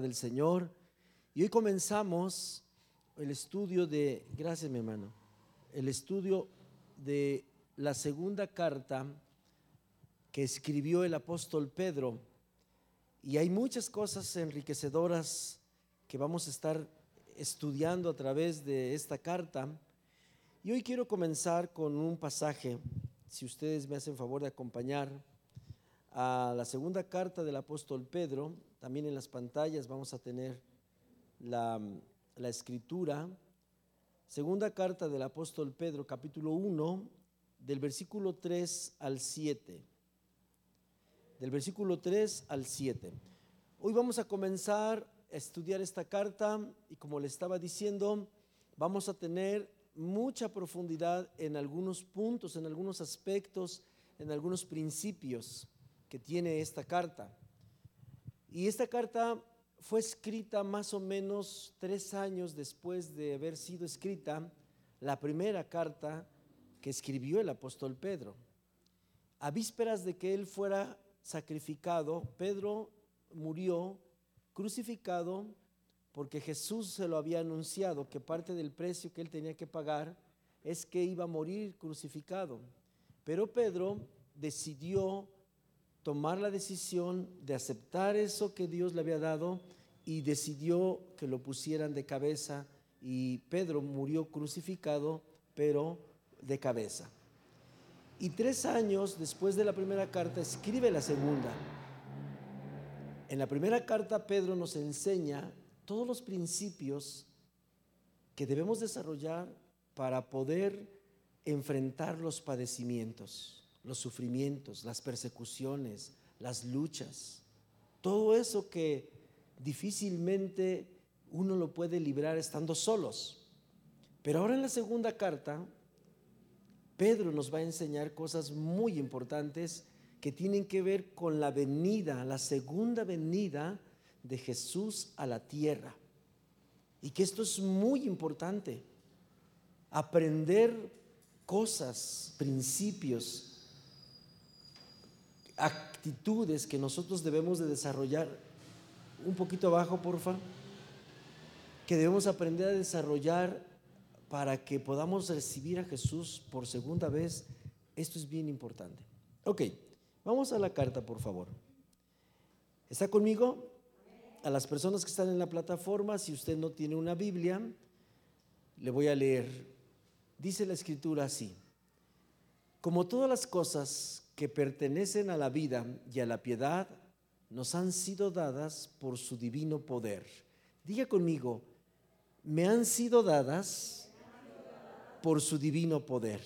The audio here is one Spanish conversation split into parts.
del Señor. Y hoy comenzamos el estudio de, gracias mi hermano, el estudio de la segunda carta que escribió el apóstol Pedro. Y hay muchas cosas enriquecedoras que vamos a estar estudiando a través de esta carta. Y hoy quiero comenzar con un pasaje, si ustedes me hacen favor de acompañar a la segunda carta del apóstol Pedro. También en las pantallas vamos a tener la, escritura. Segunda carta del apóstol Pedro, capítulo 1, del versículo 3 al 7. Del versículo 3 al 7. Hoy vamos a comenzar a estudiar esta carta y como le estaba diciendo, vamos a tener mucha profundidad en algunos puntos, en algunos aspectos, en algunos principios que tiene esta carta. Y esta carta fue escrita más o menos tres años después de haber sido escrita la primera carta que escribió el apóstol Pedro. A vísperas de que él fuera sacrificado, Pedro murió crucificado porque Jesús se lo había anunciado que parte del precio que él tenía que pagar es que iba a morir crucificado. Pero Pedro decidió tomar la decisión de aceptar eso que Dios le había dado y decidió que lo pusieran de cabeza y Pedro murió crucificado, pero de cabeza. Y tres años después de la primera carta escribe la segunda. En la primera carta Pedro nos enseña todos los principios que debemos desarrollar para poder enfrentar los padecimientos los sufrimientos, las persecuciones, las luchas, todo eso que difícilmente uno lo puede librar estando solos. Pero ahora en la segunda carta, Pedro nos va a enseñar cosas muy importantes que tienen que ver con la venida, la segunda venida de Jesús a la tierra. Y que esto es muy importante. Aprender cosas, principios actitudes que nosotros debemos de desarrollar. Un poquito abajo, porfa. Que debemos aprender a desarrollar para que podamos recibir a Jesús por segunda vez. Esto es bien importante. Ok, vamos a la carta, por favor. ¿Está conmigo? A las personas que están en la plataforma, si usted no tiene una Biblia, le voy a leer. Dice la escritura así. Como todas las cosas que pertenecen a la vida y a la piedad nos han sido dadas por su divino poder. Diga conmigo, me han sido dadas por su divino poder.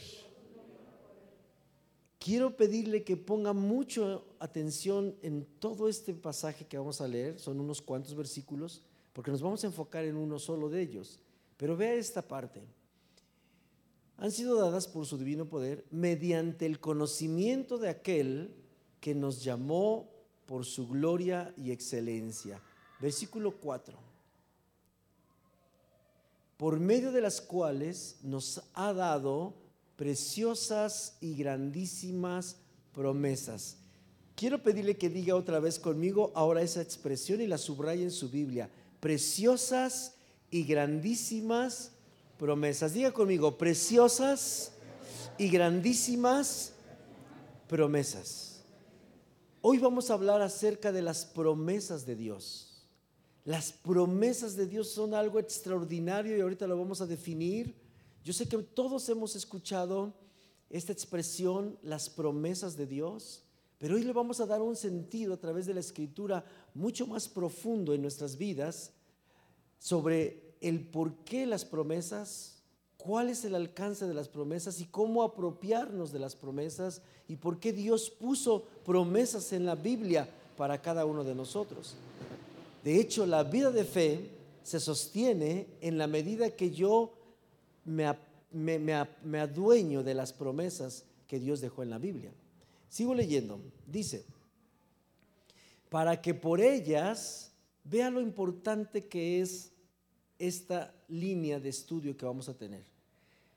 Quiero pedirle que ponga mucha atención en todo este pasaje que vamos a leer, son unos cuantos versículos, porque nos vamos a enfocar en uno solo de ellos. Pero vea esta parte han sido dadas por su divino poder mediante el conocimiento de aquel que nos llamó por su gloria y excelencia. Versículo 4. Por medio de las cuales nos ha dado preciosas y grandísimas promesas. Quiero pedirle que diga otra vez conmigo ahora esa expresión y la subraye en su Biblia. Preciosas y grandísimas promesas. Diga conmigo, preciosas y grandísimas promesas. Hoy vamos a hablar acerca de las promesas de Dios. Las promesas de Dios son algo extraordinario y ahorita lo vamos a definir. Yo sé que todos hemos escuchado esta expresión, las promesas de Dios, pero hoy le vamos a dar un sentido a través de la escritura mucho más profundo en nuestras vidas sobre el por qué las promesas, cuál es el alcance de las promesas y cómo apropiarnos de las promesas y por qué Dios puso promesas en la Biblia para cada uno de nosotros. De hecho, la vida de fe se sostiene en la medida que yo me, me, adueño de las promesas que Dios dejó en la Biblia. Sigo leyendo. Dice, para que por ellas vea lo importante que es esta línea de estudio que vamos a tener.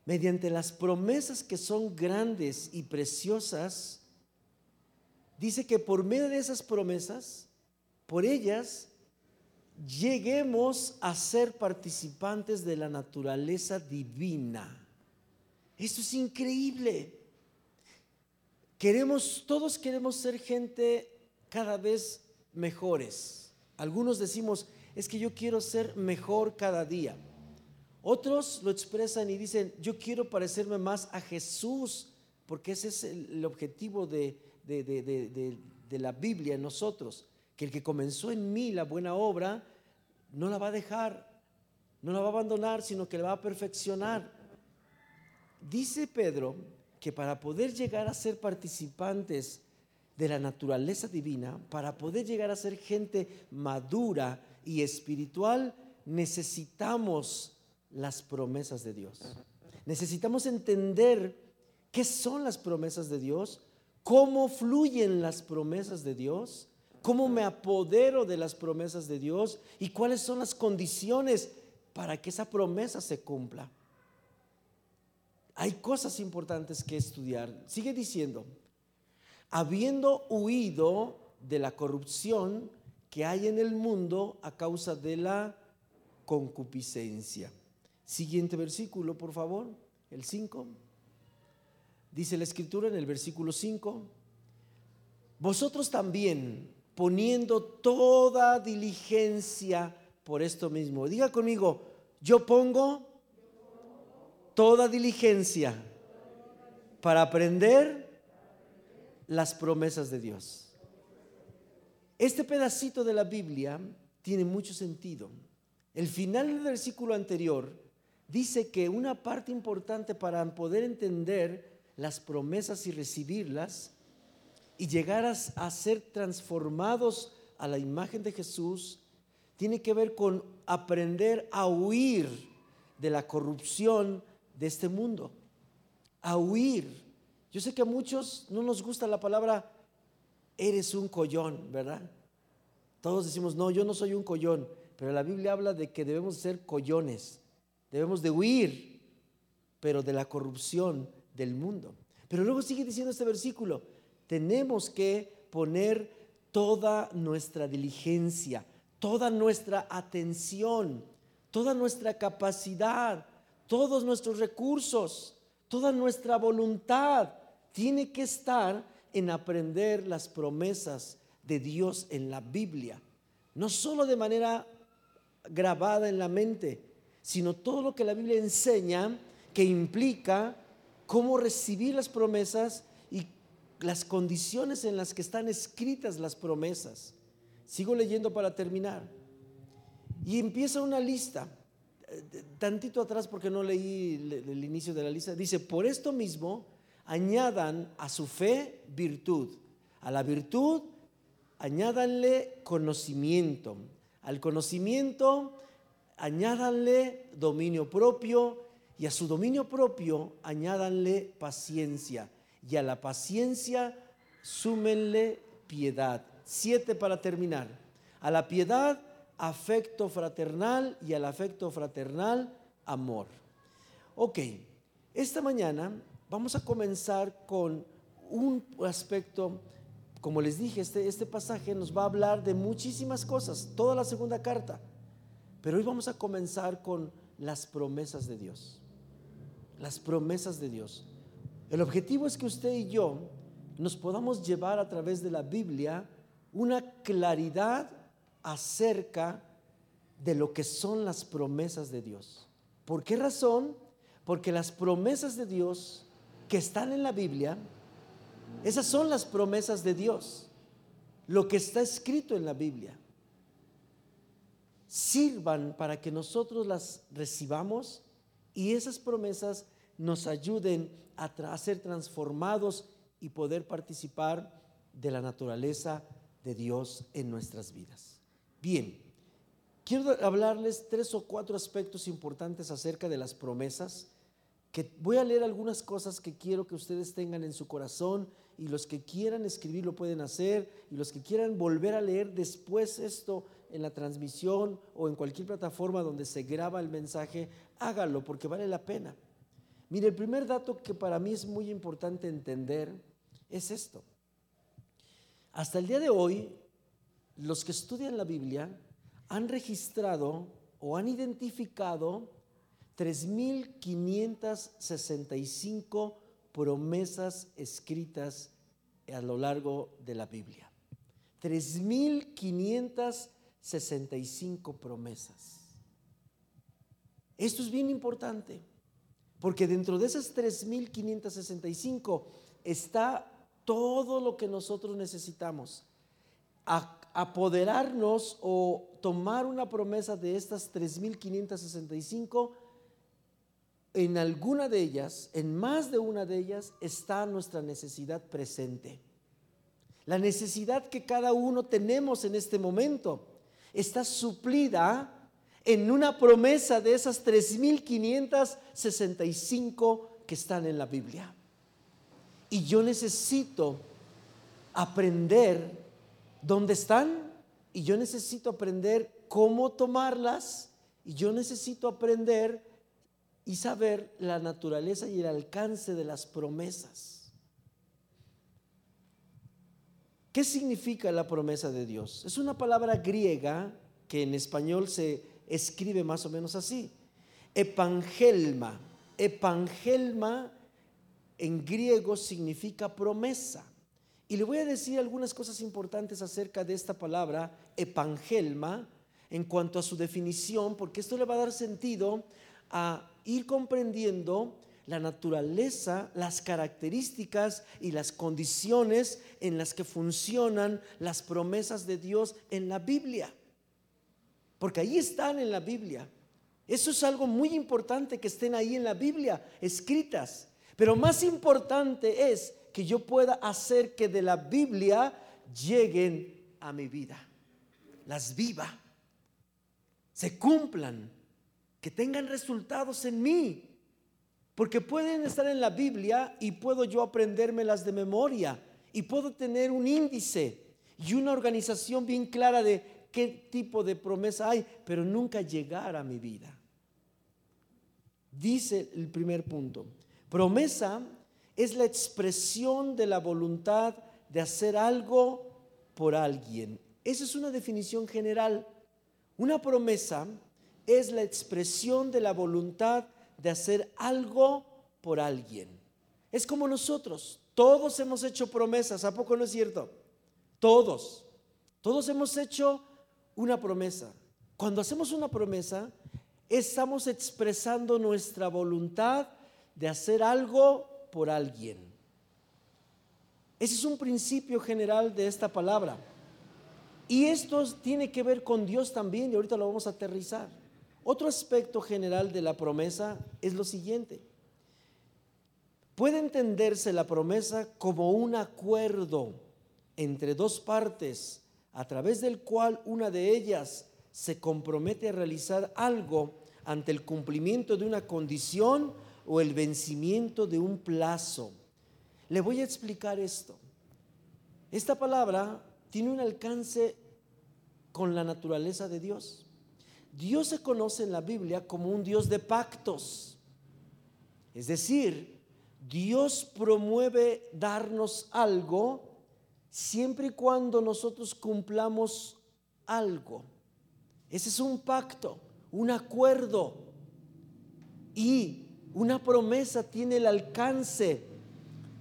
Mediante las promesas que son grandes y preciosas, dice que por medio de esas promesas, por ellas, lleguemos a ser participantes de la naturaleza divina. Esto es increíble. Queremos, todos queremos ser gente cada vez mejores. Algunos decimos, es que yo quiero ser mejor cada día. Otros lo expresan y dicen, yo quiero parecerme más a Jesús, porque ese es el, objetivo de, de la Biblia en nosotros, que el que comenzó en mí la buena obra, no la va a dejar, no la va a abandonar, sino que la va a perfeccionar. Dice Pedro que para poder llegar a ser participantes de la naturaleza divina, para poder llegar a ser gente madura y espiritual, necesitamos las promesas de Dios. Necesitamos entender qué son las promesas de Dios, cómo fluyen las promesas de Dios, cómo me apodero de las promesas de Dios y cuáles son las condiciones para que esa promesa se cumpla. Hay cosas importantes que estudiar. Sigue diciendo, habiendo huido de la corrupción que hay en el mundo a causa de la concupiscencia. Siguiente versículo, por favor, el 5. Dice la escritura en el versículo 5, vosotros también, poniendo toda diligencia por esto mismo. Diga conmigo, yo pongo toda diligencia para aprender las promesas de Dios. Este pedacito de la Biblia tiene mucho sentido. El final del versículo anterior dice que una parte importante para poder entender las promesas y recibirlas y llegar a, ser transformados a la imagen de Jesús, tiene que ver con aprender a huir de la corrupción de este mundo. A huir. Yo sé que a muchos no nos gusta la palabra eres un collón, ¿verdad? Todos decimos, no, yo no soy un collón, pero la Biblia habla de que debemos ser collones, debemos de huir, pero de la corrupción del mundo. Pero luego sigue diciendo este versículo, tenemos que poner toda nuestra diligencia, toda nuestra atención, toda nuestra capacidad, todos nuestros recursos, toda nuestra voluntad tiene que estar en aprender las promesas de Dios en la Biblia. No solo de manera grabada en la mente, sino todo lo que la Biblia enseña que implica cómo recibir las promesas y las condiciones en las que están escritas las promesas. Sigo leyendo para terminar. Y empieza una lista tantito atrás porque no leí el, inicio de la lista, dice, por esto mismo añadan a su fe virtud, a la virtud añádanle conocimiento, al conocimiento añádanle dominio propio y a su dominio propio añádanle paciencia y a la paciencia súmenle piedad. Siete para terminar. A la piedad afecto fraternal y al afecto fraternal amor. Ok, esta mañana vamos a comenzar con un aspecto, como les dije, este, este pasaje nos va a hablar de muchísimas cosas, toda la segunda carta, pero hoy vamos a comenzar con las promesas de Dios, las promesas de Dios. El objetivo es que usted y yo nos podamos llevar a través de la Biblia una claridad acerca de lo que son las promesas de Dios. ¿Por qué razón? Porque las promesas de Dios que están en la Biblia, esas son las promesas de Dios. Lo que está escrito en la Biblia. Sirvan para que nosotros las recibamos y esas promesas nos ayuden a, ser transformados y poder participar de la naturaleza de Dios en nuestras vidas. Bien, quiero hablarles tres o cuatro aspectos importantes acerca de las promesas, que voy a leer algunas cosas que quiero que ustedes tengan en su corazón y los que quieran escribir lo pueden hacer y los que quieran volver a leer después esto en la transmisión o en cualquier plataforma donde se graba el mensaje, hágalo porque vale la pena. Mire, el primer dato que para mí es muy importante entender es esto. Hasta el día de hoy, los que estudian la Biblia han registrado o han identificado 3.565 promesas escritas a lo largo de la Biblia. 3.565 promesas. Esto es bien importante, porque dentro de esas 3.565 está todo lo que nosotros necesitamos. apoderarnos o tomar una promesa de estas 3.565 en alguna de ellas, en más de una de ellas, está nuestra necesidad presente. La necesidad que cada uno tenemos en este momento está suplida en una promesa de esas 3.565 que están en la Biblia. Y yo necesito aprender dónde están y yo necesito aprender cómo tomarlas y yo necesito aprender y saber la naturaleza y el alcance de las promesas. ¿Qué significa la promesa de Dios? Es una palabra griega que en español se escribe más o menos así. Epangelma. Epangelma en griego significa promesa. Y le voy a decir algunas cosas importantes acerca de esta palabra, epangelma, en cuanto a su definición, porque esto le va a dar sentido a ir comprendiendo la naturaleza, las características y las condiciones en las que funcionan las promesas de Dios en la Biblia. Porque ahí están en la Biblia. Eso es algo muy importante que estén ahí en la Biblia, escritas. Pero más importante es que yo pueda hacer que de la Biblia lleguen a mi vida. Las viva, se cumplan que tengan resultados en mí. Porque pueden estar en la Biblia y puedo yo aprendérmelas de memoria y puedo tener un índice y una organización bien clara de qué tipo de promesa hay, pero nunca llegar a mi vida. Dice el primer punto, promesa es la expresión de la voluntad de hacer algo por alguien. Esa es una definición general. Una promesa es la expresión de la voluntad de hacer algo por alguien. Es como nosotros, todos hemos hecho promesas, ¿a poco no es cierto? Todos, todos hemos hecho una promesa. Cuando hacemos una promesa, estamos expresando nuestra voluntad de hacer algo por alguien. Ese es un principio general de esta palabra. Y esto tiene que ver con Dios también, y ahorita lo vamos a aterrizar. Otro aspecto general de la promesa es lo siguiente. Puede entenderse la promesa como un acuerdo entre dos partes a través del cual una de ellas se compromete a realizar algo ante el cumplimiento de una condición o el vencimiento de un plazo. Le voy a explicar esto. Esta palabra tiene un alcance con la naturaleza de Dios. Dios se conoce en la Biblia como un Dios de pactos. Es decir, Dios promueve darnos algo siempre y cuando nosotros cumplamos algo. Ese es un pacto, un acuerdo. Y una promesa tiene el alcance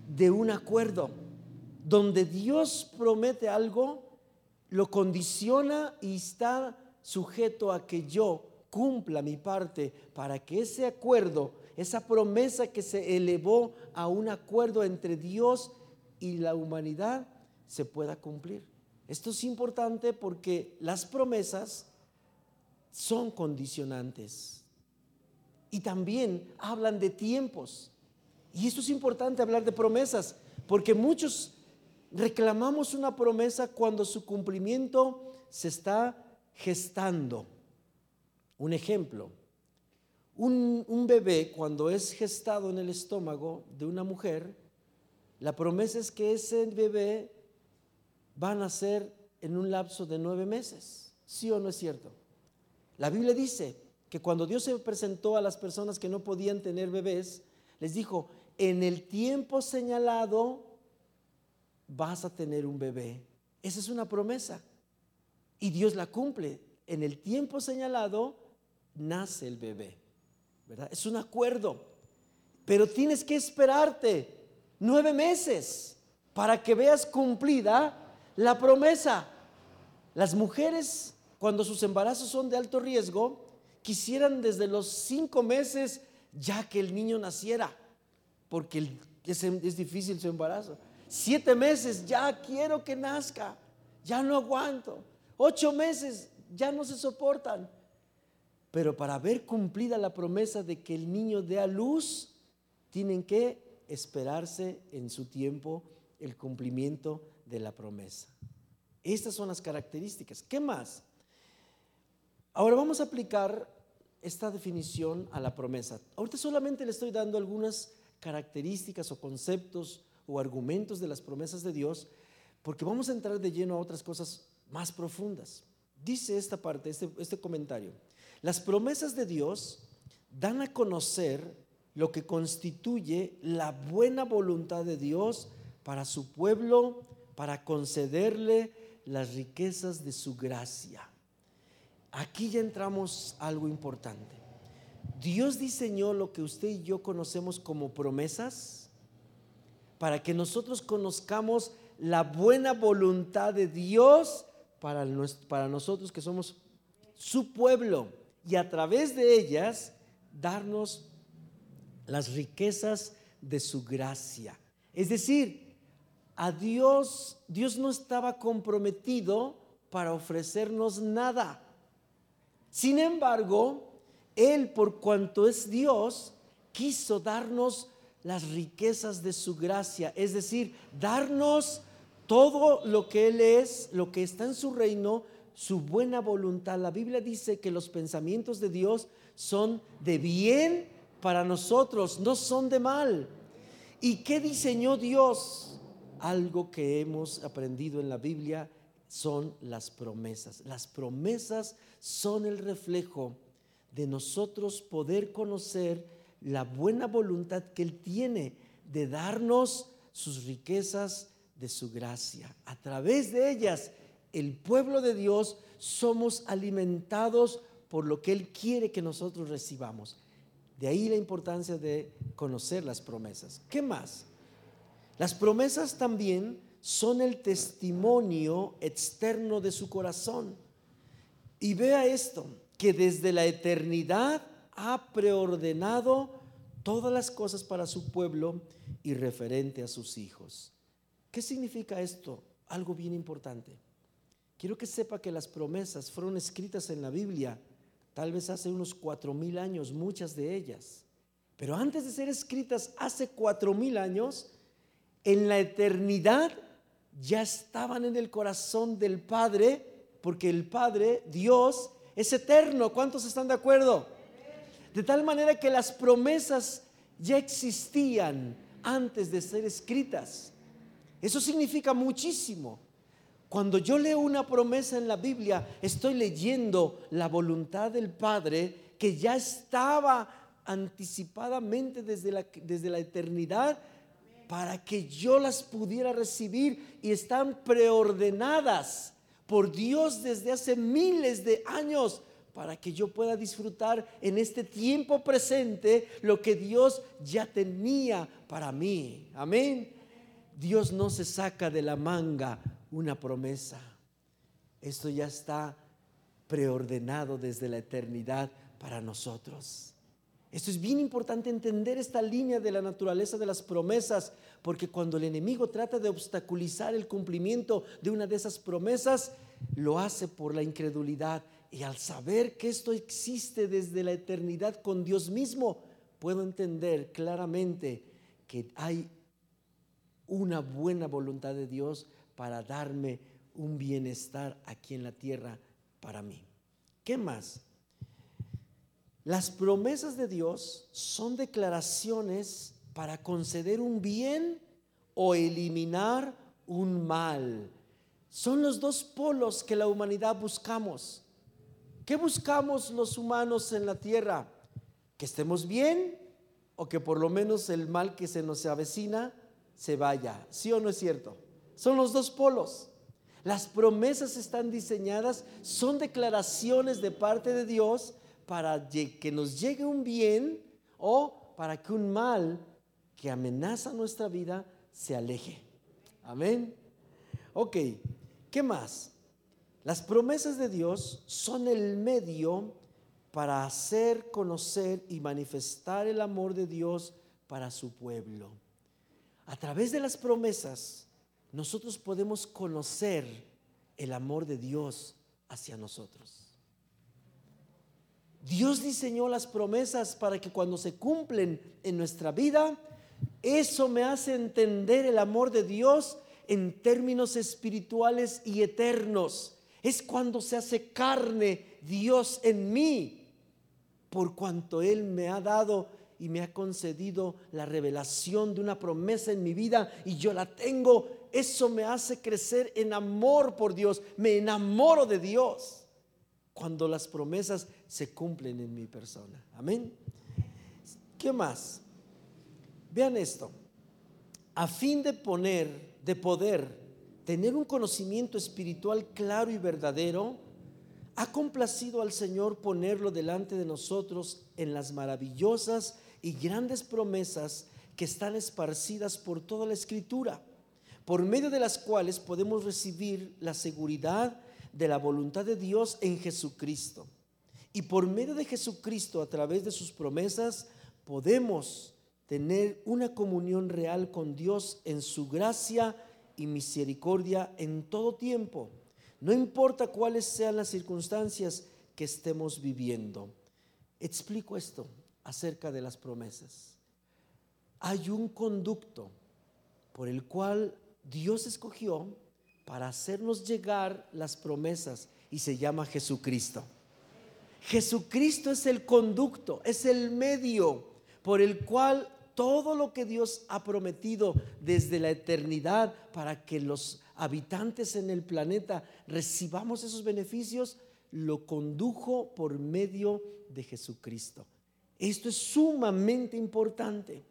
de un acuerdo. Donde Dios promete algo, lo condiciona y está sujeto a que yo cumpla mi parte para que ese acuerdo, esa promesa que se elevó a un acuerdo entre Dios y la humanidad, se pueda cumplir. Esto es importante porque las promesas son condicionantes y también hablan de tiempos. Y esto es importante hablar de promesas porque muchos reclamamos una promesa cuando su cumplimiento se está gestando. Un ejemplo, un, bebé cuando es gestado en el estómago de una mujer, la promesa es que ese bebé va a nacer en un lapso de nueve meses. ¿Sí o no es cierto? La Biblia dice que cuando Dios se presentó a las personas que no podían tener bebés, les dijo, en el tiempo señalado vas a tener un bebé. Esa es una promesa. Y Dios la cumple. en el tiempo señalado nace el bebé. ¿verdad? Es un acuerdo. Pero tienes que esperarte nueve meses para que veas cumplida la promesa. Las mujeres, cuando sus embarazos son de alto riesgo, quisieran desde los cinco meses ya que el niño naciera, porque es, es difícil su embarazo. Siete meses, ya quiero que nazca, ya no aguanto. Ocho meses, ya no se soportan. Pero para ver cumplida la promesa de que el niño dé a luz, tienen que esperarse en su tiempo el cumplimiento de la promesa. Estas son las características. ¿Qué más? Ahora vamos a aplicar esta definición a la promesa. Ahorita solamente le estoy dando algunas características o conceptos o argumentos de las promesas de Dios, porque vamos a entrar de lleno a otras cosas más profundas. Dice esta parte, este, este comentario, las promesas de Dios dan a conocer lo que constituye la buena voluntad de Dios para su pueblo, para concederle las riquezas de su gracia. Aquí ya entramos a algo importante. Dios diseñó lo que usted y yo conocemos como promesas para que nosotros conozcamos la buena voluntad de Dios para, para nosotros que somos su pueblo y a través de ellas darnos las riquezas de su gracia. Es decir, a Dios, Dios no estaba comprometido para ofrecernos nada. Sin embargo, Él, por cuanto es Dios, quiso darnos las riquezas de su gracia, es decir, darnos todo lo que Él es, lo que está en su reino, su buena voluntad. La Biblia dice que los pensamientos de Dios son de bien para nosotros, no son de mal. ¿Y qué diseñó Dios? Algo que hemos aprendido en la Biblia son las promesas. Las promesas son el reflejo de nosotros poder conocer la buena voluntad que Él tiene de darnos sus riquezas de su gracia. A través de ellas, el pueblo de Dios somos alimentados por lo que Él quiere que nosotros recibamos. De ahí la importancia de conocer las promesas. ¿Qué más? Las promesas también son el testimonio externo de su corazón. Y vea esto, que desde la eternidad ha preordenado todas las cosas para su pueblo y referente a sus hijos. ¿Qué significa esto? Algo bien importante. Quiero que sepa que las promesas fueron escritas en la Biblia, tal vez hace unos cuatro mil años, muchas de ellas. Pero antes de ser escritas hace cuatro mil años, en la eternidad ya estaban en el corazón del Padre, porque el Padre, Dios, es eterno. ¿Cuántos están de acuerdo? De tal manera que las promesas ya existían antes de ser escritas. Eso significa muchísimo. Cuando yo leo una promesa en la Biblia, estoy leyendo la voluntad del Padre que ya estaba anticipadamente desde la, desde la eternidad para que yo las pudiera recibir y están preordenadas por Dios desde hace miles de años para que yo pueda disfrutar en este tiempo presente lo que Dios ya tenía para mí. Amén. Dios no se saca de la manga una promesa. Esto ya está preordenado desde la eternidad para nosotros. Esto es bien importante entender esta línea de la naturaleza de las promesas, porque cuando el enemigo trata de obstaculizar el cumplimiento de una de esas promesas, lo hace por la incredulidad. Y al saber que esto existe desde la eternidad con Dios mismo, puedo entender claramente que hay una buena voluntad de Dios para darme un bienestar aquí en la tierra para mí. ¿Qué más? Las promesas de Dios son declaraciones para conceder un bien o eliminar un mal. Son los dos polos que la humanidad buscamos. ¿Qué buscamos los humanos en la tierra? Que estemos bien o que por lo menos el mal que se nos avecina se vaya. ¿Sí o no es cierto? Son los dos polos. Las promesas están diseñadas, son declaraciones de parte de Dios para que nos llegue un bien o para que un mal que amenaza nuestra vida se aleje. Amén. Ok, ¿qué más? Las promesas de Dios son el medio para hacer conocer y manifestar el amor de Dios para su pueblo. A través de las promesas, nosotros podemos conocer el amor de Dios hacia nosotros. Dios diseñó las promesas para que cuando se cumplen en nuestra vida, eso me hace entender el amor de Dios en términos espirituales y eternos. Es cuando se hace carne Dios en mí, por cuanto Él me ha dado y me ha concedido la revelación de una promesa en mi vida y yo la tengo. Eso me hace crecer en amor por Dios. Me enamoro de Dios cuando las promesas se cumplen en mi persona. Amén. ¿Qué más? Vean esto. A fin de poner, de poder tener un conocimiento espiritual claro y verdadero, ha complacido al Señor ponerlo delante de nosotros en las maravillosas y grandes promesas que están esparcidas por toda la escritura, por medio de las cuales podemos recibir la seguridad de la voluntad de Dios en Jesucristo. Y por medio de Jesucristo, a través de sus promesas, podemos tener una comunión real con Dios en su gracia y misericordia en todo tiempo, no importa cuáles sean las circunstancias que estemos viviendo. Explico esto acerca de las promesas. Hay un conducto por el cual Dios escogió para hacernos llegar las promesas y se llama Jesucristo. Jesucristo es el conducto, es el medio por el cual todo lo que Dios ha prometido desde la eternidad para que los habitantes en el planeta recibamos esos beneficios, lo condujo por medio de Jesucristo. Esto es sumamente importante.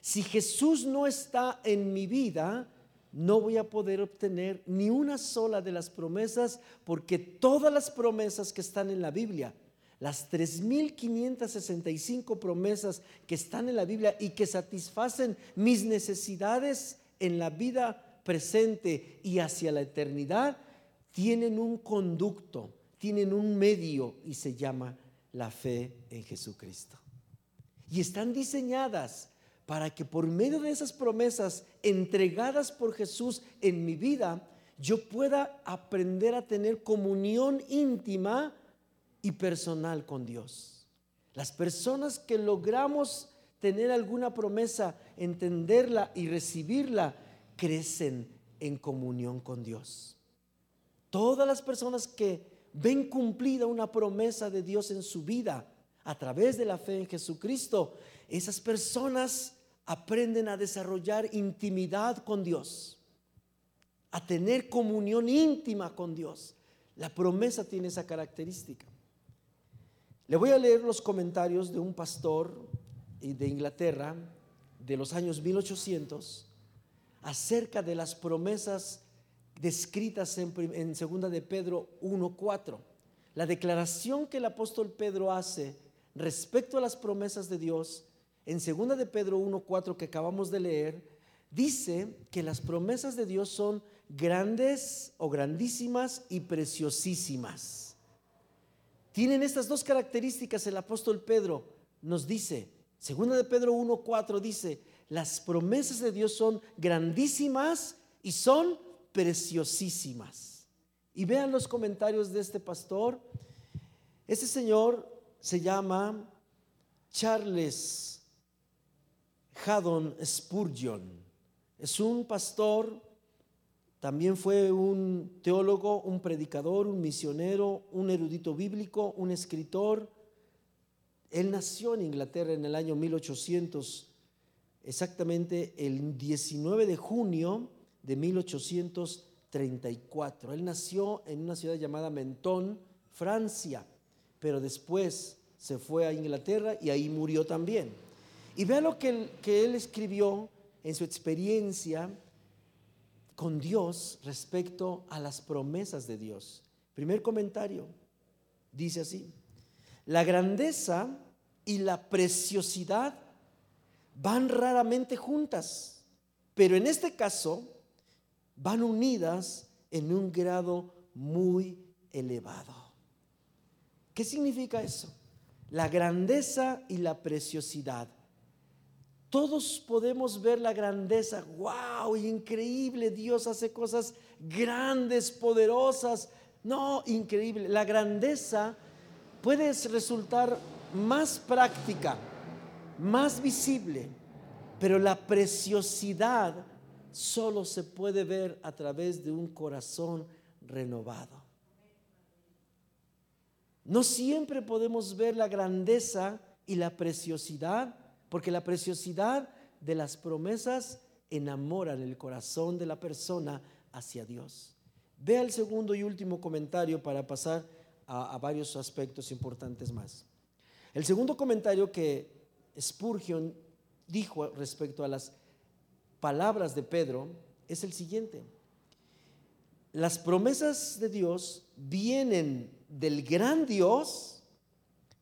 Si Jesús no está en mi vida, no voy a poder obtener ni una sola de las promesas, porque todas las promesas que están en la Biblia las 3.565 promesas que están en la Biblia y que satisfacen mis necesidades en la vida presente y hacia la eternidad, tienen un conducto, tienen un medio y se llama la fe en Jesucristo. Y están diseñadas para que por medio de esas promesas entregadas por Jesús en mi vida, yo pueda aprender a tener comunión íntima y personal con Dios. Las personas que logramos tener alguna promesa, entenderla y recibirla, crecen en comunión con Dios. Todas las personas que ven cumplida una promesa de Dios en su vida a través de la fe en Jesucristo, esas personas aprenden a desarrollar intimidad con Dios, a tener comunión íntima con Dios. La promesa tiene esa característica. Le voy a leer los comentarios de un pastor de Inglaterra de los años 1800 acerca de las promesas descritas en, en segunda de Pedro 1:4. La declaración que el apóstol Pedro hace respecto a las promesas de Dios en segunda de Pedro 1:4 que acabamos de leer dice que las promesas de Dios son grandes o grandísimas y preciosísimas. Tienen estas dos características el apóstol Pedro nos dice, segunda de Pedro 1:4 dice, las promesas de Dios son grandísimas y son preciosísimas. Y vean los comentarios de este pastor. Este señor se llama Charles Haddon Spurgeon. Es un pastor también fue un teólogo, un predicador, un misionero, un erudito bíblico, un escritor. Él nació en Inglaterra en el año 1800, exactamente el 19 de junio de 1834. Él nació en una ciudad llamada Menton, Francia, pero después se fue a Inglaterra y ahí murió también. Y vea lo que que él escribió en su experiencia con Dios respecto a las promesas de Dios. Primer comentario, dice así, la grandeza y la preciosidad van raramente juntas, pero en este caso van unidas en un grado muy elevado. ¿Qué significa eso? La grandeza y la preciosidad. Todos podemos ver la grandeza, wow, increíble, Dios hace cosas grandes, poderosas. No, increíble. La grandeza puede resultar más práctica, más visible, pero la preciosidad solo se puede ver a través de un corazón renovado. No siempre podemos ver la grandeza y la preciosidad, porque la preciosidad de las promesas enamoran el corazón de la persona hacia Dios. Vea el segundo y último comentario para pasar a, varios aspectos importantes más. El segundo comentario que Spurgeon dijo respecto a las palabras de Pedro es el siguiente. Las promesas de Dios vienen del gran Dios,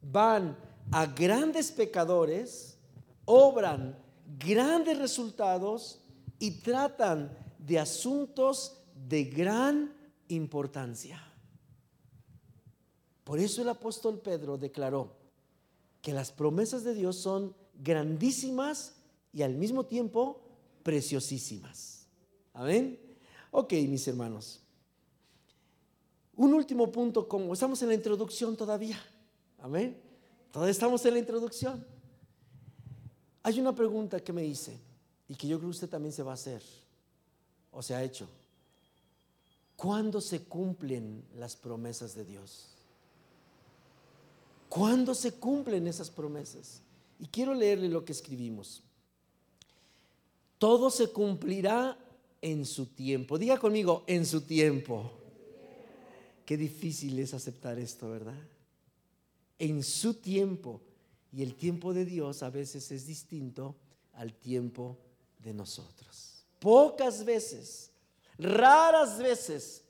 van a grandes pecadores, obran grandes resultados y tratan de asuntos de gran importancia. Por eso el apóstol Pedro declaró que las promesas de Dios son grandísimas y al mismo tiempo preciosísimas. Amén. Ok, mis hermanos. Un último punto, como estamos en la introducción todavía. Amén. Todavía estamos en la introducción. Hay una pregunta que me hice y que yo creo que usted también se va a hacer o se ha hecho. ¿Cuándo se cumplen las promesas de Dios? ¿Cuándo se cumplen esas promesas? Y quiero leerle lo que escribimos. Todo se cumplirá en su tiempo. Diga conmigo, en su tiempo. Qué difícil es aceptar esto, ¿verdad? En su tiempo. Y el tiempo de Dios a veces es distinto al tiempo de nosotros. Pocas veces, raras veces,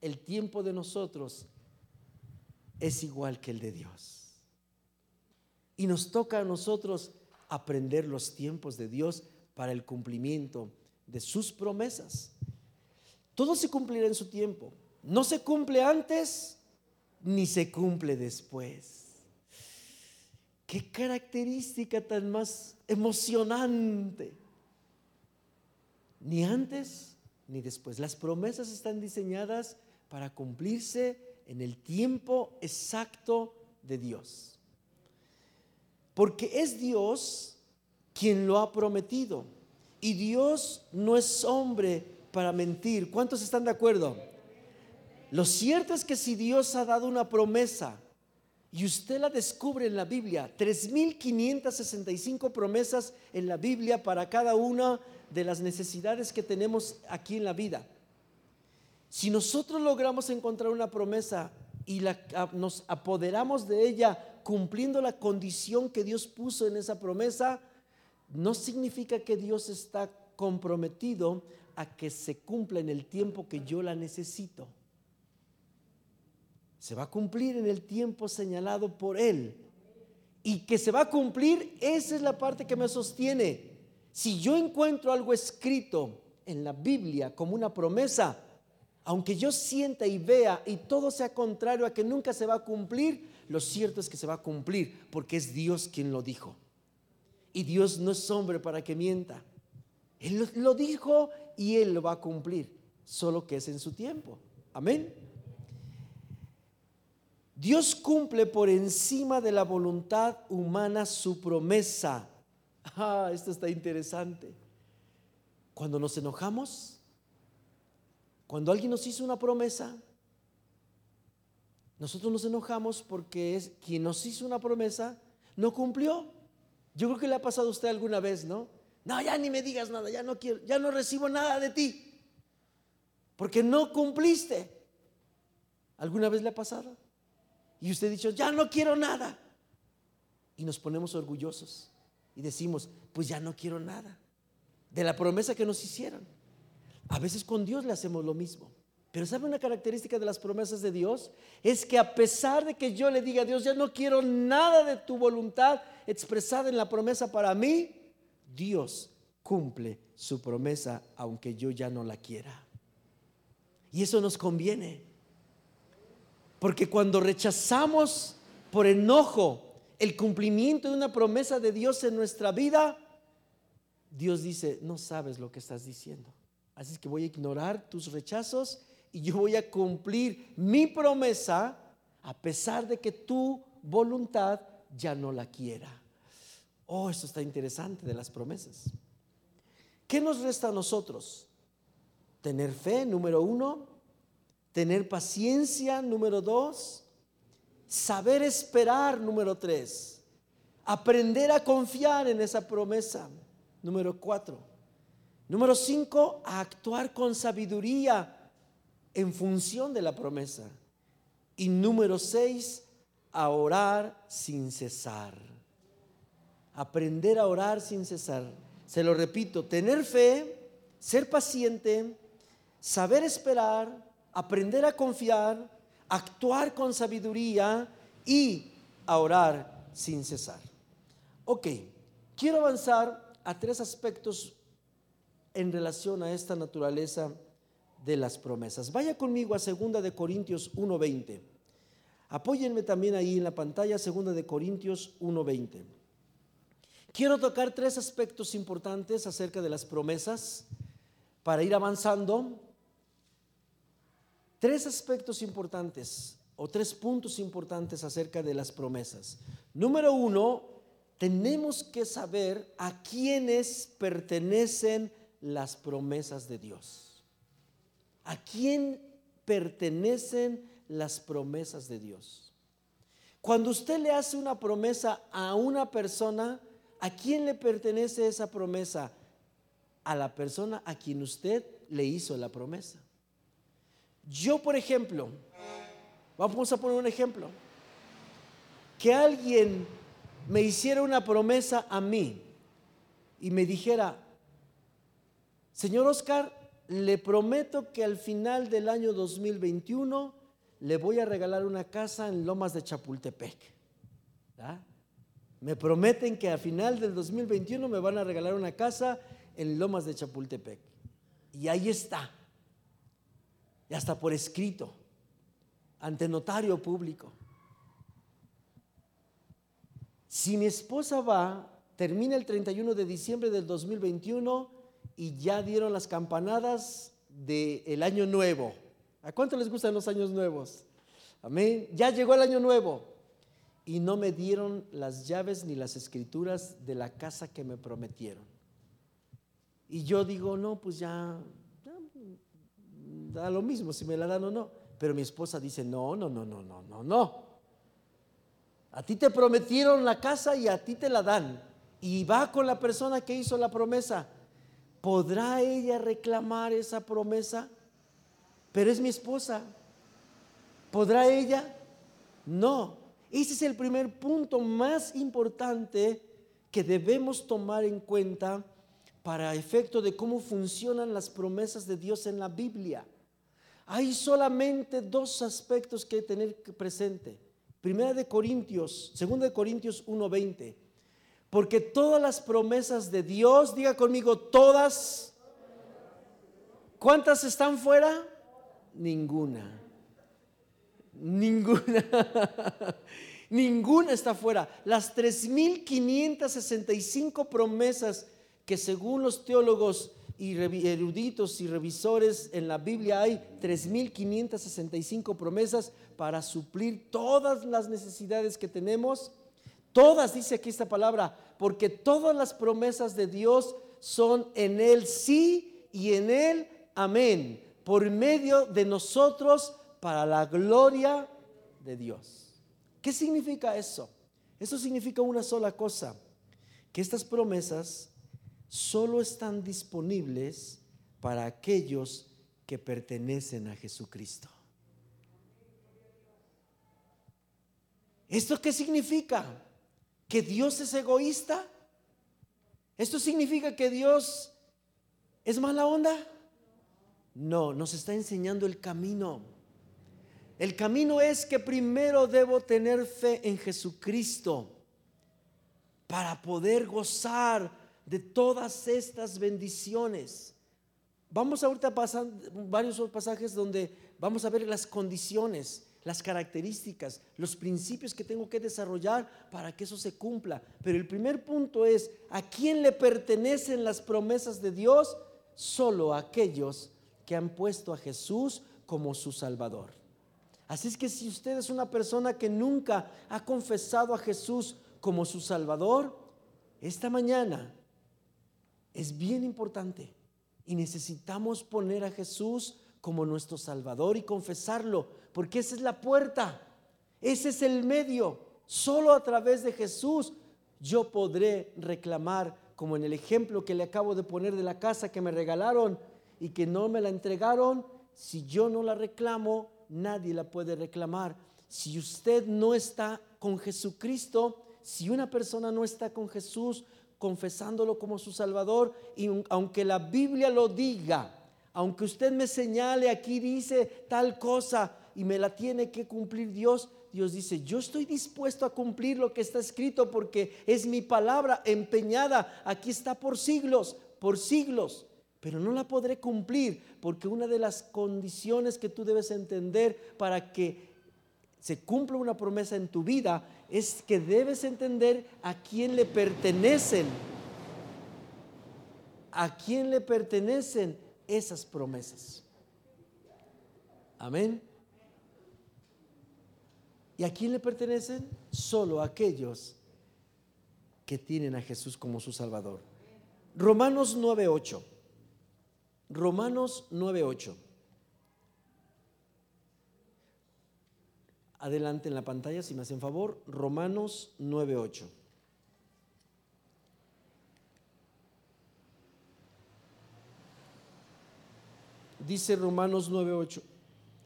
el tiempo de nosotros es igual que el de Dios. Y nos toca a nosotros aprender los tiempos de Dios para el cumplimiento de sus promesas. Todo se cumplirá en su tiempo. No se cumple antes ni se cumple después. Qué característica tan más emocionante. Ni antes ni después. Las promesas están diseñadas para cumplirse en el tiempo exacto de Dios. Porque es Dios quien lo ha prometido. Y Dios no es hombre para mentir. ¿Cuántos están de acuerdo? Lo cierto es que si Dios ha dado una promesa y usted la descubre en la Biblia, 3.565 promesas en la Biblia para cada una de las necesidades que tenemos aquí en la vida. Si nosotros logramos encontrar una promesa y nos apoderamos de ella cumpliendo la condición que Dios puso en esa promesa, no significa que Dios está comprometido a que se cumpla en el tiempo que yo la necesito. Se va a cumplir en el tiempo señalado por Él. Y que se va a cumplir, esa es la parte que me sostiene. Si yo encuentro algo escrito en la Biblia como una promesa, aunque yo sienta y vea y todo sea contrario a que nunca se va a cumplir, lo cierto es que se va a cumplir porque es Dios quien lo dijo. Y Dios no es hombre para que mienta. Él lo dijo y Él lo va a cumplir, solo que es en su tiempo. Amén. Dios cumple por encima de la voluntad humana su promesa. Ah, esto está interesante. Cuando nos enojamos, cuando alguien nos hizo una promesa, nosotros nos enojamos porque es quien nos hizo una promesa no cumplió. Yo creo que le ha pasado a usted alguna vez, ¿no? No, ya ni me digas nada, ya no quiero, ya no recibo nada de ti. Porque no cumpliste. ¿Alguna vez le ha pasado? Y usted ha dicho, ya no quiero nada. Y nos ponemos orgullosos y decimos, pues ya no quiero nada de la promesa que nos hicieron. A veces con Dios le hacemos lo mismo. Pero ¿sabe una característica de las promesas de Dios? Es que a pesar de que yo le diga a Dios, ya no quiero nada de tu voluntad expresada en la promesa para mí, Dios cumple su promesa aunque yo ya no la quiera. Y eso nos conviene. Porque cuando rechazamos por enojo el cumplimiento de una promesa de Dios en nuestra vida, Dios dice, no sabes lo que estás diciendo. Así que voy a ignorar tus rechazos y yo voy a cumplir mi promesa a pesar de que tu voluntad ya no la quiera. Oh, esto está interesante de las promesas. ¿Qué nos resta a nosotros? Tener fe, número uno. Tener paciencia, número dos. Saber esperar, número tres. Aprender a confiar en esa promesa, número cuatro. Número cinco, a actuar con sabiduría en función de la promesa. Y número seis, a orar sin cesar. Aprender a orar sin cesar. Se lo repito, tener fe, ser paciente, saber esperar, aprender a confiar, actuar con sabiduría y a orar sin cesar. Ok, quiero avanzar a tres aspectos en relación a esta naturaleza de las promesas. Vaya conmigo a 2 de Corintios 1:20. Apóyenme también ahí en la pantalla 2 de Corintios 1:20. Quiero tocar tres aspectos importantes acerca de las promesas para ir avanzando. Tres aspectos importantes o tres puntos importantes acerca de las promesas. Número uno, tenemos que saber a quiénes pertenecen las promesas de Dios. ¿A quién pertenecen las promesas de Dios? Cuando usted le hace una promesa a una persona, ¿a quién le pertenece esa promesa? A la persona a quien usted le hizo la promesa. Yo, por ejemplo, vamos a poner un ejemplo, que alguien me hiciera una promesa a mí y me dijera, señor Oscar, le prometo que al final del año 2021 le voy a regalar una casa en Lomas de Chapultepec. Me prometen que al final del 2021 me van a regalar una casa en Lomas de Chapultepec. Y ahí está. Y hasta por escrito, ante notario público. Si mi esposa va, termina el 31 de diciembre del 2021, y ya dieron las campanadas del año nuevo. ¿A cuánto les gustan los años nuevos? Amén. Ya llegó el año nuevo y no me dieron las llaves ni las escrituras de la casa que me prometieron. Y yo digo, no, pues ya, da lo mismo si me la dan o no. Pero mi esposa dice, no, no, no, no, no, no, no. A ti te prometieron la casa y a ti te la dan. Y va con la persona que hizo la promesa. ¿Podrá ella reclamar esa promesa? Pero es mi esposa. ¿Podrá ella? No. Ese es el primer punto más importante que debemos tomar en cuenta para efecto de cómo funcionan las promesas de Dios en la Biblia. Hay solamente dos aspectos que tener presente. Primera de Corintios, segunda de Corintios 1:20 porque todas las promesas de Dios, diga conmigo, todas, ¿cuántas están fuera? Ninguna. Ninguna. Ninguna está fuera. Las 3.565 promesas que según los teólogos y eruditos y revisores en la Biblia hay 3.565 promesas para suplir todas las necesidades que tenemos Todas, dice aquí esta palabra, porque todas las promesas de Dios son en Él sí y en Él amén, por medio de nosotros para la gloria de Dios. ¿Qué significa eso? Eso significa una sola cosa, que estas promesas solo están disponibles para aquellos que pertenecen a Jesucristo. ¿Esto qué significa? que Dios es egoísta? ¿Esto significa que Dios es mala onda? No, nos está enseñando el camino. El camino es que primero debo tener fe en Jesucristo para poder gozar de todas estas bendiciones. Vamos ahorita a pasar varios pasajes donde vamos a ver las condiciones, las características, los principios que tengo que desarrollar para que eso se cumpla. Pero el primer punto es, ¿a quién le pertenecen las promesas de Dios? Solo a aquellos que han puesto a Jesús como su Salvador. Así es que si usted es una persona que nunca ha confesado a Jesús como su Salvador, esta mañana es bien importante y necesitamos poner a Jesús como nuestro Salvador y confesarlo, porque esa es la puerta, ese es el medio. Solo a través de Jesús yo podré reclamar, como en el ejemplo que le acabo de poner de la casa que me regalaron y que no me la entregaron, si yo no la reclamo, nadie la puede reclamar. Si usted no está con Jesucristo, si una persona no está con Jesús, confesándolo como su Salvador, y aunque la Biblia lo diga, aunque usted me señale, aquí dice tal cosa y me la tiene que cumplir Dios, Dios dice, yo estoy dispuesto a cumplir lo que está escrito porque es mi palabra empeñada, aquí está por siglos, por siglos, pero no la podré cumplir porque una de las condiciones que tú debes entender para que se cumpla una promesa en tu vida es que debes entender a quién le pertenecen. A quién le pertenecen esas promesas. Amén. ¿Y a quién le pertenecen? Solo a aquellos que tienen a Jesús como su Salvador. Romanos 9:8. Romanos 9:8. Adelante en la pantalla, si me hacen favor, Romanos 9.8. Dice Romanos 9.8.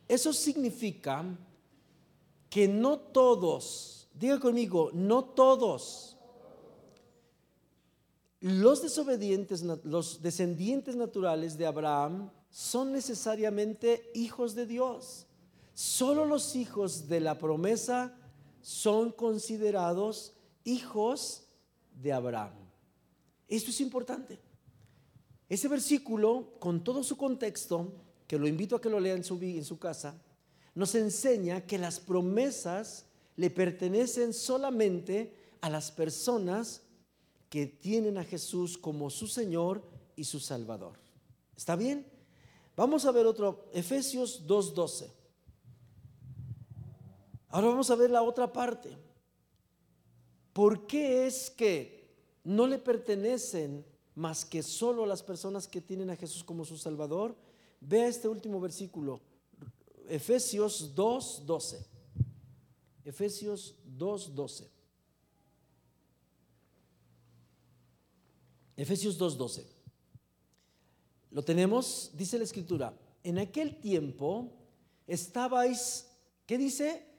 Eso significa que no todos, diga conmigo, no todos, los desobedientes, los descendientes naturales de Abraham son necesariamente hijos de Dios. Solo los hijos de la promesa son considerados hijos de Abraham. Esto es importante. Ese versículo, con todo su contexto, que lo invito a que lo lea en su, en su casa, nos enseña que las promesas le pertenecen solamente a las personas que tienen a Jesús como su Señor y su Salvador. ¿Está bien? Vamos a ver otro, Efesios 2.12. Ahora vamos a ver la otra parte. ¿Por qué es que no le pertenecen más que solo las personas que tienen a Jesús como su Salvador? Vea este último versículo, Efesios 2.12. Efesios 2.12. Efesios 2.12. Lo tenemos, dice la escritura, en aquel tiempo estabais, ¿qué dice?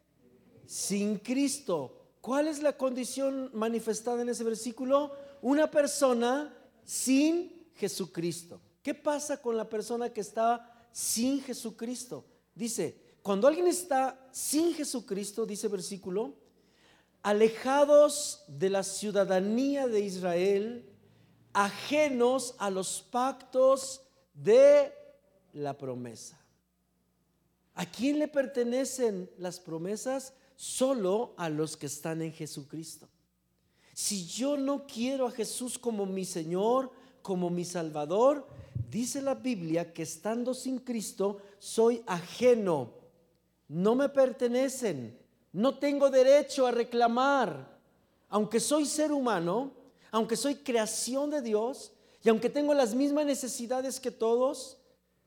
Sin Cristo. ¿Cuál es la condición manifestada en ese versículo? Una persona sin Jesucristo. ¿Qué pasa con la persona que está sin Jesucristo? Dice, cuando alguien está sin Jesucristo, dice versículo, alejados de la ciudadanía de Israel, ajenos a los pactos de la promesa. ¿A quién le pertenecen las promesas? Solo a los que están en Jesucristo. Si yo no quiero a Jesús como mi Señor, como mi Salvador, dice la Biblia que estando sin Cristo soy ajeno, no me pertenecen, no tengo derecho a reclamar, aunque soy ser humano, aunque soy creación de Dios y aunque tengo las mismas necesidades que todos,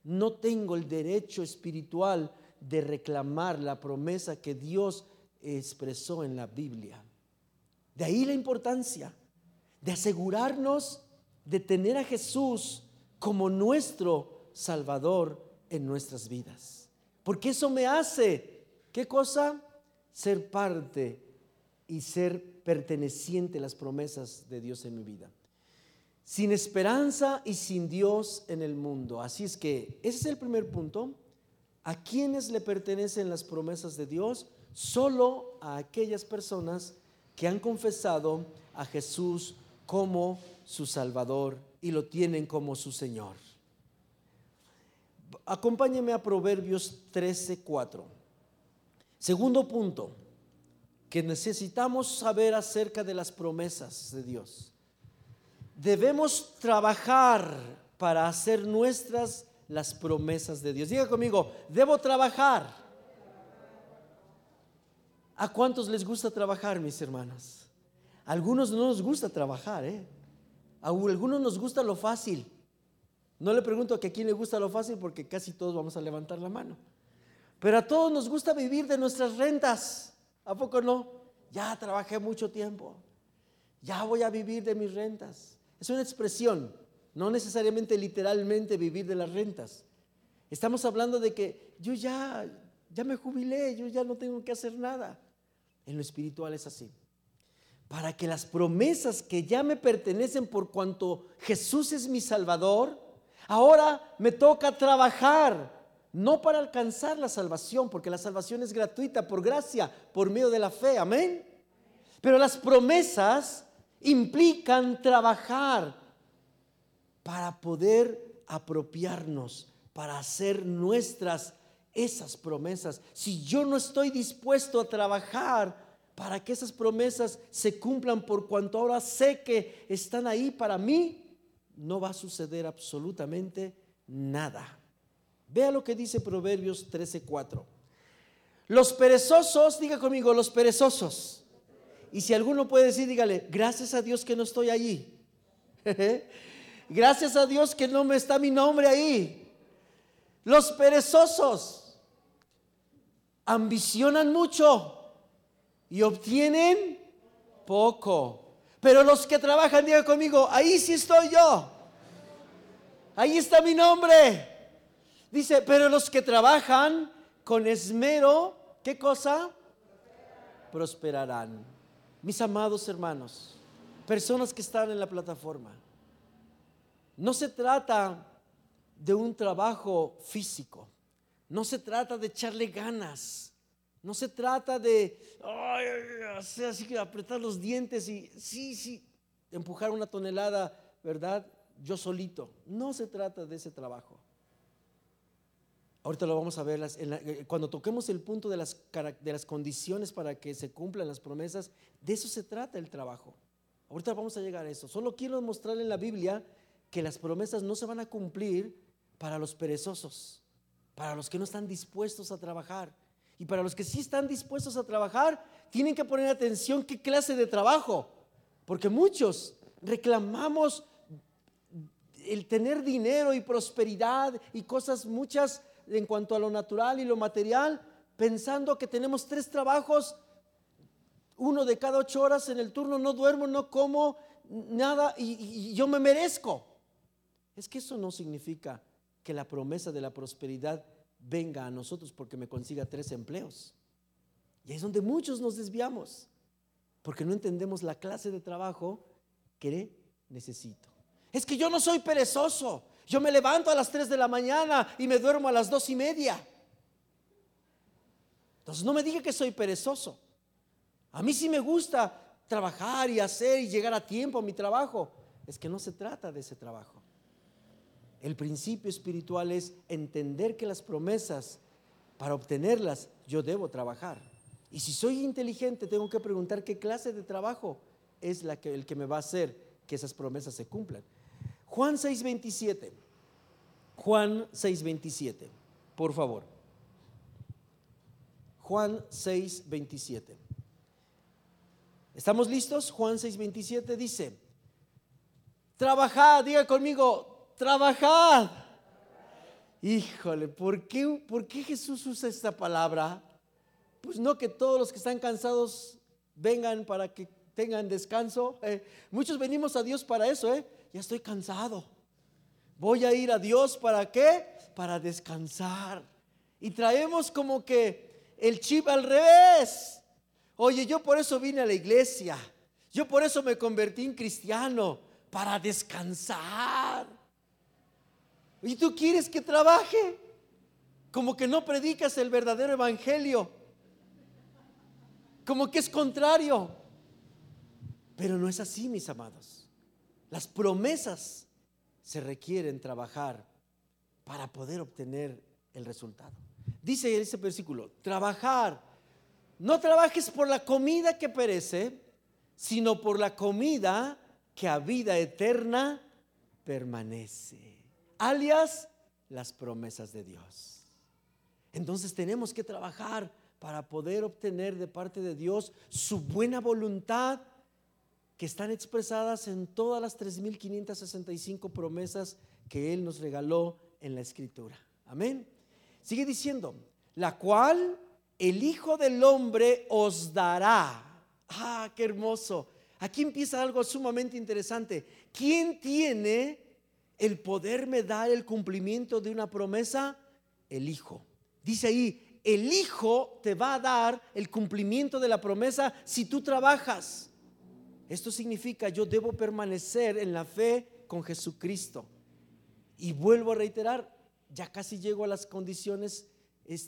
no tengo el derecho espiritual de reclamar la promesa que Dios expresó en la Biblia. De ahí la importancia de asegurarnos de tener a Jesús como nuestro Salvador en nuestras vidas. Porque eso me hace, ¿qué cosa? Ser parte y ser perteneciente a las promesas de Dios en mi vida. sin esperanza y sin Dios en el mundo. Así es que ese es el primer punto. ¿A quiénes le pertenecen las promesas de Dios? Solo a aquellas personas que han confesado a Jesús como su Salvador y lo tienen como su Señor. Acompáñeme a Proverbios 13:4. Segundo punto, que necesitamos saber acerca de las promesas de Dios. Debemos trabajar para hacer nuestras las promesas de Dios. Diga conmigo, debo trabajar. ¿A cuántos les gusta trabajar, mis hermanos? A algunos no nos gusta trabajar, ¿eh? A algunos nos gusta lo fácil. No le pregunto a quién le gusta lo fácil porque casi todos vamos a levantar la mano. Pero a todos nos gusta vivir de nuestras rentas. ¿A poco no? Ya trabajé mucho tiempo. Ya voy a vivir de mis rentas. Es una expresión, no necesariamente literalmente vivir de las rentas. Estamos hablando de que yo ya, ya me jubilé, yo ya no tengo que hacer nada. En lo espiritual es así. Para que las promesas que ya me pertenecen por cuanto Jesús es mi Salvador, ahora me toca trabajar, no para alcanzar la salvación, porque la salvación es gratuita por gracia, por medio de la fe, amén. Pero las promesas implican trabajar para poder apropiarnos, para hacer nuestras esas promesas. Si yo no estoy dispuesto a trabajar para que esas promesas se cumplan por cuanto ahora sé que están ahí para mí, no va a suceder absolutamente nada. Vea lo que dice Proverbios 13:4. Los perezosos, diga conmigo, los perezosos y si alguno puede decir, dígale, gracias a Dios que no estoy allí. gracias a Dios que no me está mi nombre ahí. Los perezosos ambicionan mucho y obtienen poco. Pero los que trabajan, diga conmigo, ahí sí estoy yo. Ahí está mi nombre. Dice, pero los que trabajan con esmero, ¿qué cosa? Prosperarán. Mis amados hermanos, personas que están en la plataforma, no se trata de un trabajo físico, no se trata de echarle ganas, no se trata de hacer así, apretar los dientes y sí, sí, empujar una tonelada, ¿verdad? Yo solito. No se trata de ese trabajo. Ahorita lo vamos a ver eh, cuando toquemos el punto de las, de las condiciones para que se cumplan las promesas. De eso se trata el trabajo. Ahorita vamos a llegar a eso. Solo quiero mostrarle en la Biblia que las promesas no se van a cumplir para los perezosos, para los que no están dispuestos a trabajar. Y para los que sí están dispuestos a trabajar, tienen que poner atención qué clase de trabajo. Porque muchos reclamamos el tener dinero y prosperidad y cosas muchas en cuanto a lo natural y lo material, pensando que tenemos tres trabajos, uno de cada ocho horas en el turno, no duermo, no como nada y, yo me merezco. Es que eso no significa que la promesa de la prosperidad venga a nosotros porque me consiga tres empleos. Y es donde muchos nos desviamos, porque no entendemos la clase de trabajo que necesito. Es que yo no soy perezoso, yo me levanto a las 3 de la mañana y me duermo a las dos y media. Entonces no me diga que soy perezoso. A mí sí me gusta trabajar y hacer y llegar a tiempo a mi trabajo. Es que no se trata de ese trabajo. El principio espiritual es entender que las promesas, para obtenerlas, yo debo trabajar. Y si soy inteligente, tengo que preguntar qué clase de trabajo es el que me va a hacer que esas promesas se cumplan. Juan 6:27. Juan 6:27, por favor. Juan 6:27. ¿Estamos listos? Juan 6:27 dice, trabajad, diga conmigo, trabajad. Híjole, ¿por qué, ¿por qué Jesús usa esta palabra? Pues no que todos los que están cansados vengan para que tengan descanso. Eh, muchos venimos a Dios para eso, ¿eh? ya estoy cansado. Voy a ir a Dios para qué? Para descansar. Y traemos como que el chip al revés. Oye, yo por eso vine a la iglesia. Yo por eso me convertí en cristiano. para descansar. ¿Y tú quieres que trabaje? Como que no predicas el verdadero evangelio. Como que es contrario. Pero no es así, mis amados. Las promesas se requieren trabajar para poder obtener el resultado. Dice ese versículo, trabajar. No trabajes por la comida que perece, sino por la comida que a vida eterna permanece. Alias, las promesas de Dios. Entonces tenemos que trabajar para poder obtener de parte de Dios su buena voluntad que están expresadas en todas las 3.565 promesas que Él nos regaló en la Escritura. Amén. Sigue diciendo, la cual el Hijo del Hombre os dará. Ah, qué hermoso. Aquí empieza algo sumamente interesante. ¿Quién tiene el poderme dar el cumplimiento de una promesa? El Hijo. Dice ahí, el Hijo te va a dar el cumplimiento de la promesa si tú trabajas. Esto significa yo debo permanecer en la fe con Jesucristo. Y vuelvo a reiterar, ya casi llego a las condiciones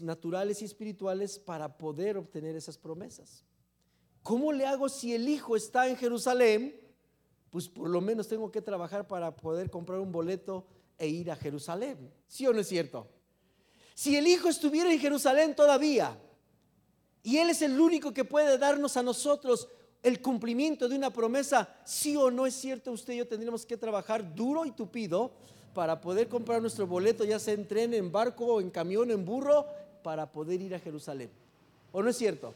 naturales y espirituales para poder obtener esas promesas. ¿Cómo le hago si el hijo está en Jerusalén? Pues por lo menos tengo que trabajar para poder comprar un boleto e ir a Jerusalén. ¿Sí o no es cierto? Si el hijo estuviera en Jerusalén todavía y él es el único que puede darnos a nosotros el cumplimiento de una promesa, sí o no es cierto, usted y yo tendríamos que trabajar duro y tupido para poder comprar nuestro boleto, ya sea en tren, en barco, en camión, en burro, para poder ir a Jerusalén. ¿O no es cierto?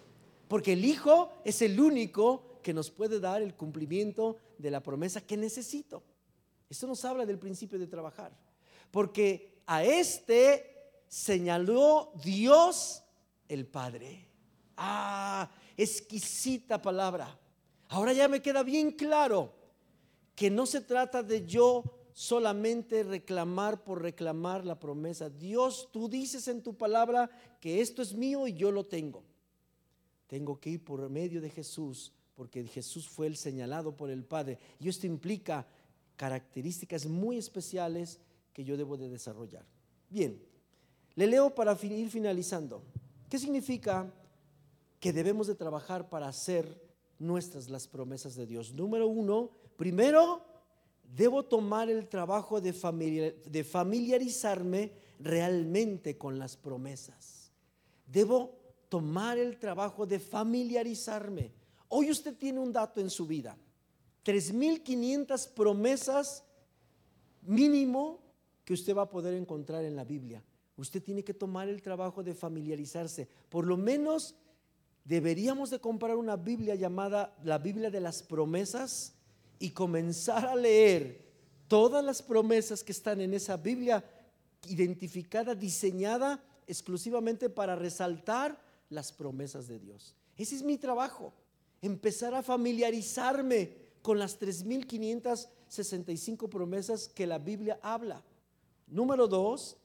Porque el Hijo es el único que nos puede dar el cumplimiento de la promesa que necesito. Esto nos habla del principio de trabajar. Porque a este señaló Dios el Padre. Ah, exquisita palabra. Ahora ya me queda bien claro que no se trata de yo solamente reclamar por reclamar la promesa. Dios, tú dices en tu palabra que esto es mío y yo lo tengo tengo que ir por medio de Jesús, porque Jesús fue el señalado por el Padre. Y esto implica características muy especiales que yo debo de desarrollar. Bien, le leo para ir finalizando. ¿Qué significa que debemos de trabajar para hacer nuestras las promesas de Dios? Número uno, primero, debo tomar el trabajo de, de familiarizarme realmente con las promesas. Debo tomar el trabajo de familiarizarme. Hoy usted tiene un dato en su vida. 3.500 promesas mínimo que usted va a poder encontrar en la Biblia. Usted tiene que tomar el trabajo de familiarizarse. Por lo menos deberíamos de comprar una Biblia llamada la Biblia de las promesas y comenzar a leer todas las promesas que están en esa Biblia identificada, diseñada exclusivamente para resaltar las promesas de Dios. Ese es mi trabajo, empezar a familiarizarme con las 3.565 promesas que la Biblia habla. Número dos,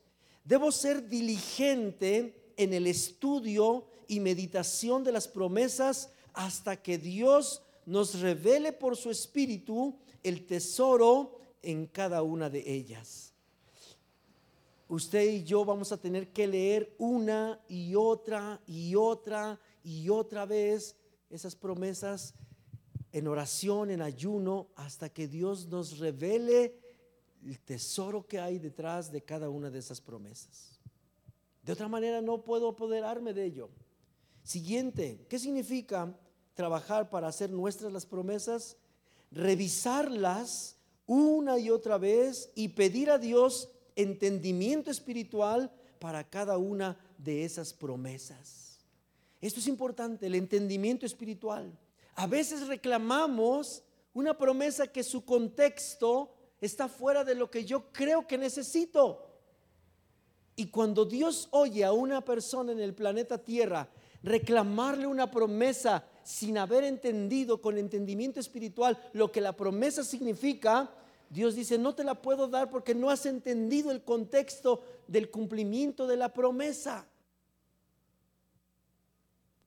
debo ser diligente en el estudio y meditación de las promesas hasta que Dios nos revele por su espíritu el tesoro en cada una de ellas usted y yo vamos a tener que leer una y otra y otra y otra vez esas promesas en oración, en ayuno, hasta que Dios nos revele el tesoro que hay detrás de cada una de esas promesas. De otra manera no puedo apoderarme de ello. Siguiente, ¿qué significa trabajar para hacer nuestras las promesas? Revisarlas una y otra vez y pedir a Dios entendimiento espiritual para cada una de esas promesas. Esto es importante, el entendimiento espiritual. A veces reclamamos una promesa que su contexto está fuera de lo que yo creo que necesito. Y cuando Dios oye a una persona en el planeta Tierra reclamarle una promesa sin haber entendido con entendimiento espiritual lo que la promesa significa, Dios dice, no te la puedo dar porque no has entendido el contexto del cumplimiento de la promesa.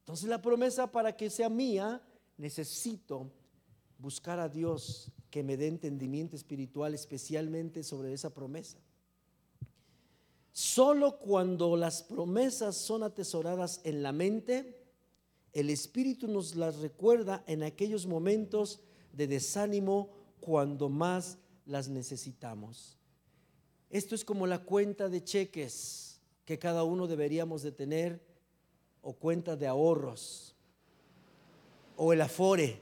Entonces la promesa para que sea mía, necesito buscar a Dios que me dé entendimiento espiritual especialmente sobre esa promesa. Solo cuando las promesas son atesoradas en la mente, el Espíritu nos las recuerda en aquellos momentos de desánimo cuando más las necesitamos. Esto es como la cuenta de cheques que cada uno deberíamos de tener o cuenta de ahorros o el afore.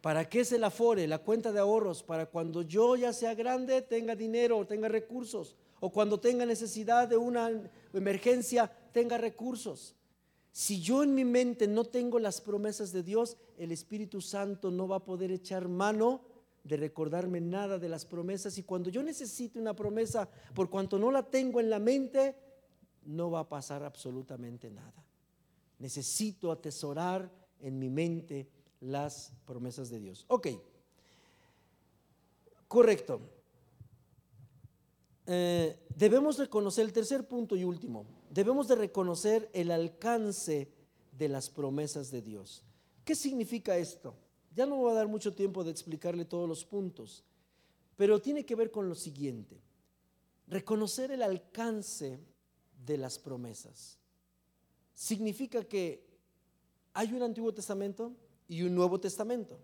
¿Para qué es el afore? La cuenta de ahorros para cuando yo ya sea grande tenga dinero o tenga recursos o cuando tenga necesidad de una emergencia tenga recursos. Si yo en mi mente no tengo las promesas de Dios, el Espíritu Santo no va a poder echar mano de recordarme nada de las promesas. Y cuando yo necesite una promesa, por cuanto no la tengo en la mente, no va a pasar absolutamente nada. Necesito atesorar en mi mente las promesas de Dios. Ok, correcto. Eh, debemos reconocer el tercer punto y último debemos de reconocer el alcance de las promesas de Dios. ¿Qué significa esto? Ya no voy a dar mucho tiempo de explicarle todos los puntos, pero tiene que ver con lo siguiente. Reconocer el alcance de las promesas. Significa que hay un Antiguo Testamento y un Nuevo Testamento.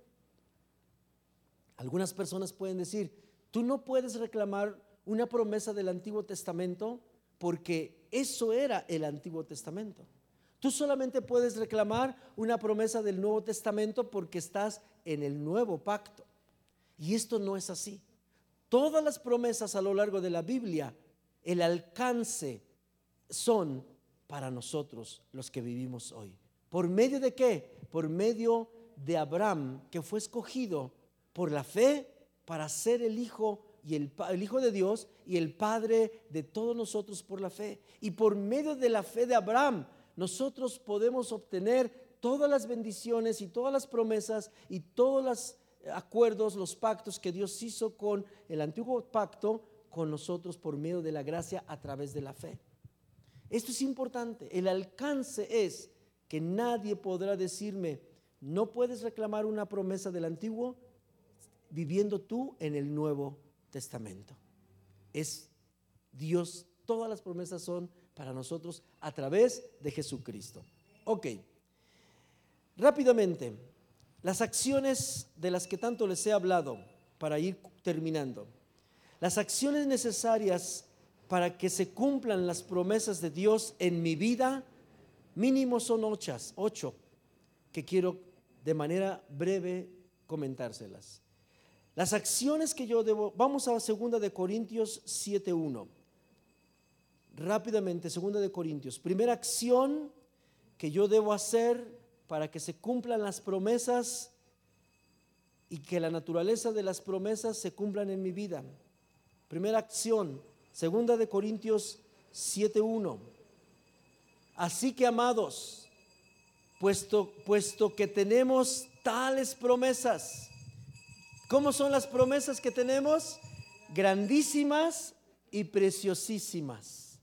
Algunas personas pueden decir, tú no puedes reclamar una promesa del Antiguo Testamento porque eso era el Antiguo Testamento. Tú solamente puedes reclamar una promesa del Nuevo Testamento porque estás en el nuevo pacto. Y esto no es así. Todas las promesas a lo largo de la Biblia, el alcance son para nosotros los que vivimos hoy. ¿Por medio de qué? Por medio de Abraham, que fue escogido por la fe para ser el hijo y el, Hijo de Dios y el Padre de todos nosotros por la fe. Y por medio de la fe de Abraham, nosotros podemos obtener todas las bendiciones y todas las promesas y todos los acuerdos, los pactos que Dios hizo con el antiguo pacto con nosotros por medio de la gracia a través de la fe. Esto es importante. El alcance es que nadie podrá decirme, no puedes reclamar una promesa del antiguo viviendo tú en el nuevo Testamento. Es Dios, todas las promesas son para nosotros a través de Jesucristo. Ok, rápidamente, las acciones de las que tanto les he hablado para ir terminando. Las acciones necesarias para que se cumplan las promesas de Dios en mi vida, mínimo son ocho, ocho que quiero de manera breve comentárselas. Las acciones que yo debo, vamos a segunda de Corintios 7:1. Rápidamente, segunda de Corintios. Primera acción que yo debo hacer para que se cumplan las promesas y que la naturaleza de las promesas se cumplan en mi vida. Primera acción, segunda de Corintios 7:1. Así que amados, puesto, puesto que tenemos tales promesas, ¿Cómo son las promesas que tenemos? Grandísimas y preciosísimas.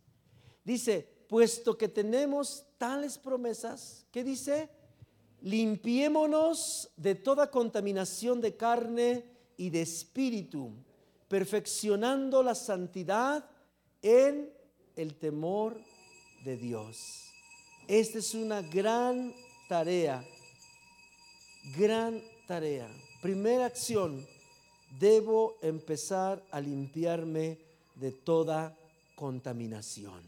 Dice, puesto que tenemos tales promesas, ¿qué dice? Limpiémonos de toda contaminación de carne y de espíritu, perfeccionando la santidad en el temor de Dios. Esta es una gran tarea, gran tarea. Primera acción, debo empezar a limpiarme de toda contaminación.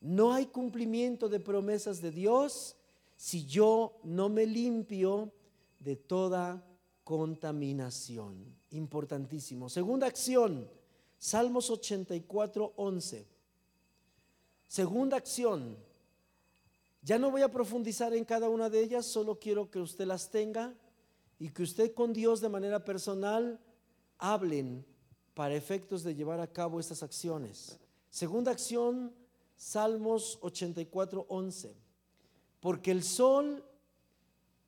No hay cumplimiento de promesas de Dios si yo no me limpio de toda contaminación. Importantísimo. Segunda acción, Salmos 84, 11. Segunda acción, ya no voy a profundizar en cada una de ellas, solo quiero que usted las tenga y que usted con Dios de manera personal hablen para efectos de llevar a cabo estas acciones. Segunda acción, Salmos 84, 11. Porque el sol,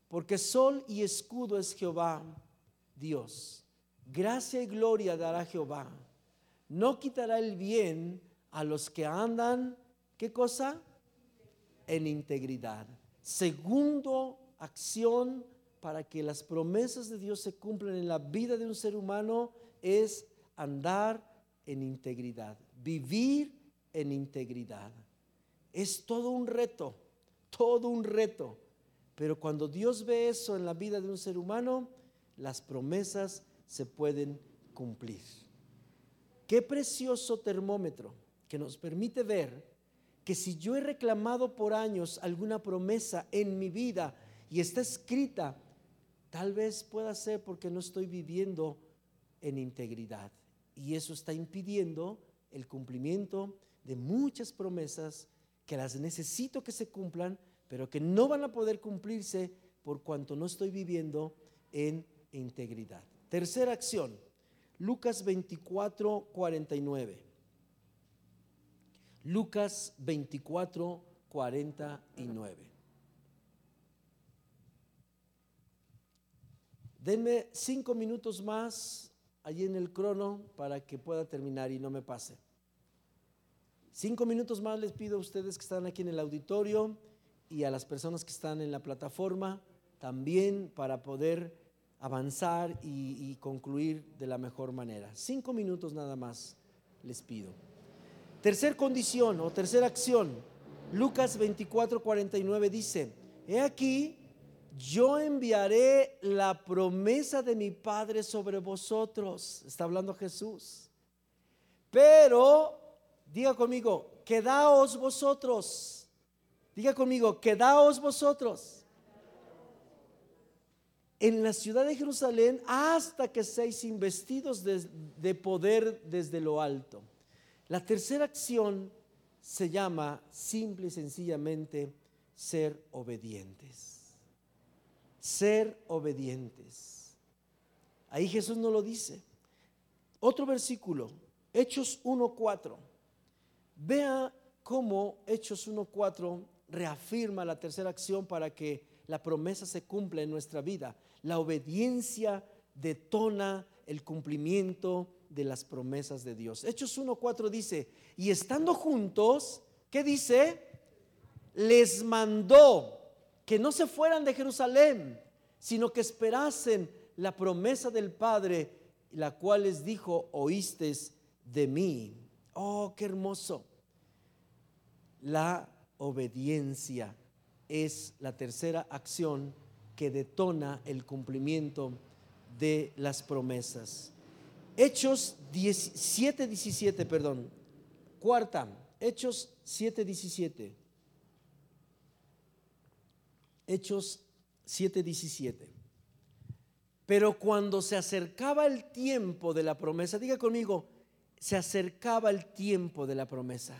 porque sol y escudo es Jehová, Dios. Gracia y gloria dará Jehová. No quitará el bien a los que andan, ¿qué cosa? En integridad. Segundo acción para que las promesas de Dios se cumplan en la vida de un ser humano es andar en integridad, vivir en integridad. Es todo un reto, todo un reto. Pero cuando Dios ve eso en la vida de un ser humano, las promesas se pueden cumplir. Qué precioso termómetro que nos permite ver que si yo he reclamado por años alguna promesa en mi vida y está escrita, tal vez pueda ser porque no estoy viviendo en integridad. Y eso está impidiendo el cumplimiento de muchas promesas que las necesito que se cumplan, pero que no van a poder cumplirse por cuanto no estoy viviendo en integridad. Tercera acción, Lucas 24, 49. Lucas 24, 49. Denme cinco minutos más allí en el crono para que pueda terminar y no me pase. Cinco minutos más les pido a ustedes que están aquí en el auditorio y a las personas que están en la plataforma también para poder avanzar y, concluir de la mejor manera. Cinco minutos nada más les pido. Tercer condición o tercera acción, Lucas 24, 49 dice, he aquí, yo enviaré la promesa de mi Padre sobre vosotros. Está hablando Jesús. Pero, diga conmigo, quedaos vosotros. Diga conmigo, quedaos vosotros en la ciudad de Jerusalén hasta que seáis investidos de, de poder desde lo alto. La tercera acción se llama simple y sencillamente ser obedientes. Ser obedientes. Ahí Jesús no lo dice. Otro versículo, Hechos 1.4. Vea cómo Hechos 1.4 reafirma la tercera acción para que la promesa se cumpla en nuestra vida. La obediencia detona el cumplimiento de las promesas de Dios. Hechos 1.4 dice, y estando juntos, ¿qué dice? Les mandó que no se fueran de Jerusalén, sino que esperasen la promesa del Padre, la cual les dijo, oístes de mí. Oh, qué hermoso. La obediencia es la tercera acción que detona el cumplimiento de las promesas. Hechos 7, 17, perdón. Cuarta, Hechos 7, 17. Hechos 7, 17. Pero cuando se acercaba el tiempo de la promesa, diga conmigo, se acercaba el tiempo de la promesa.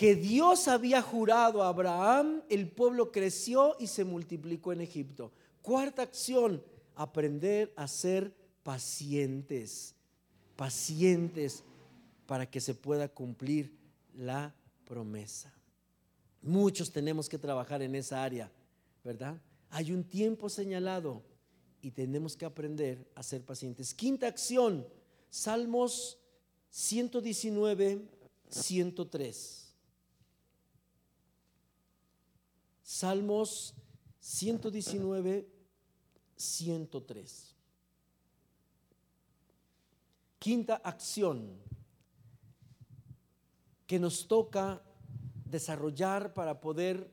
Que Dios había jurado a Abraham, el pueblo creció y se multiplicó en Egipto. Cuarta acción, aprender a ser pacientes, pacientes para que se pueda cumplir la promesa. Muchos tenemos que trabajar en esa área, ¿verdad? Hay un tiempo señalado y tenemos que aprender a ser pacientes. Quinta acción, Salmos 119, 103. Salmos 119, 103. Quinta acción que nos toca desarrollar para poder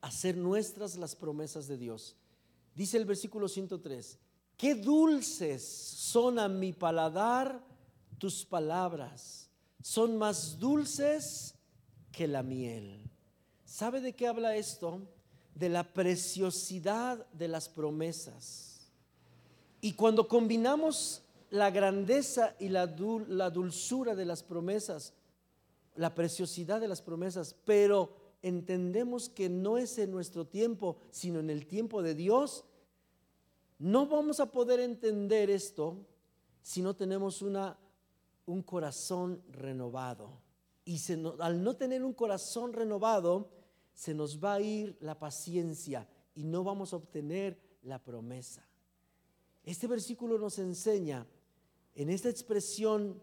hacer nuestras las promesas de Dios. Dice el versículo 103, qué dulces son a mi paladar tus palabras, son más dulces que la miel. ¿Sabe de qué habla esto? De la preciosidad de las promesas. Y cuando combinamos la grandeza y la, dulzura de las promesas, la preciosidad de las promesas, pero entendemos que no es en nuestro tiempo, sino en el tiempo de Dios, no vamos a poder entender esto si no tenemos una, un corazón renovado. Y al no tener un corazón renovado, se nos va a ir la paciencia y no vamos a obtener la promesa. Este versículo nos enseña en esta expresión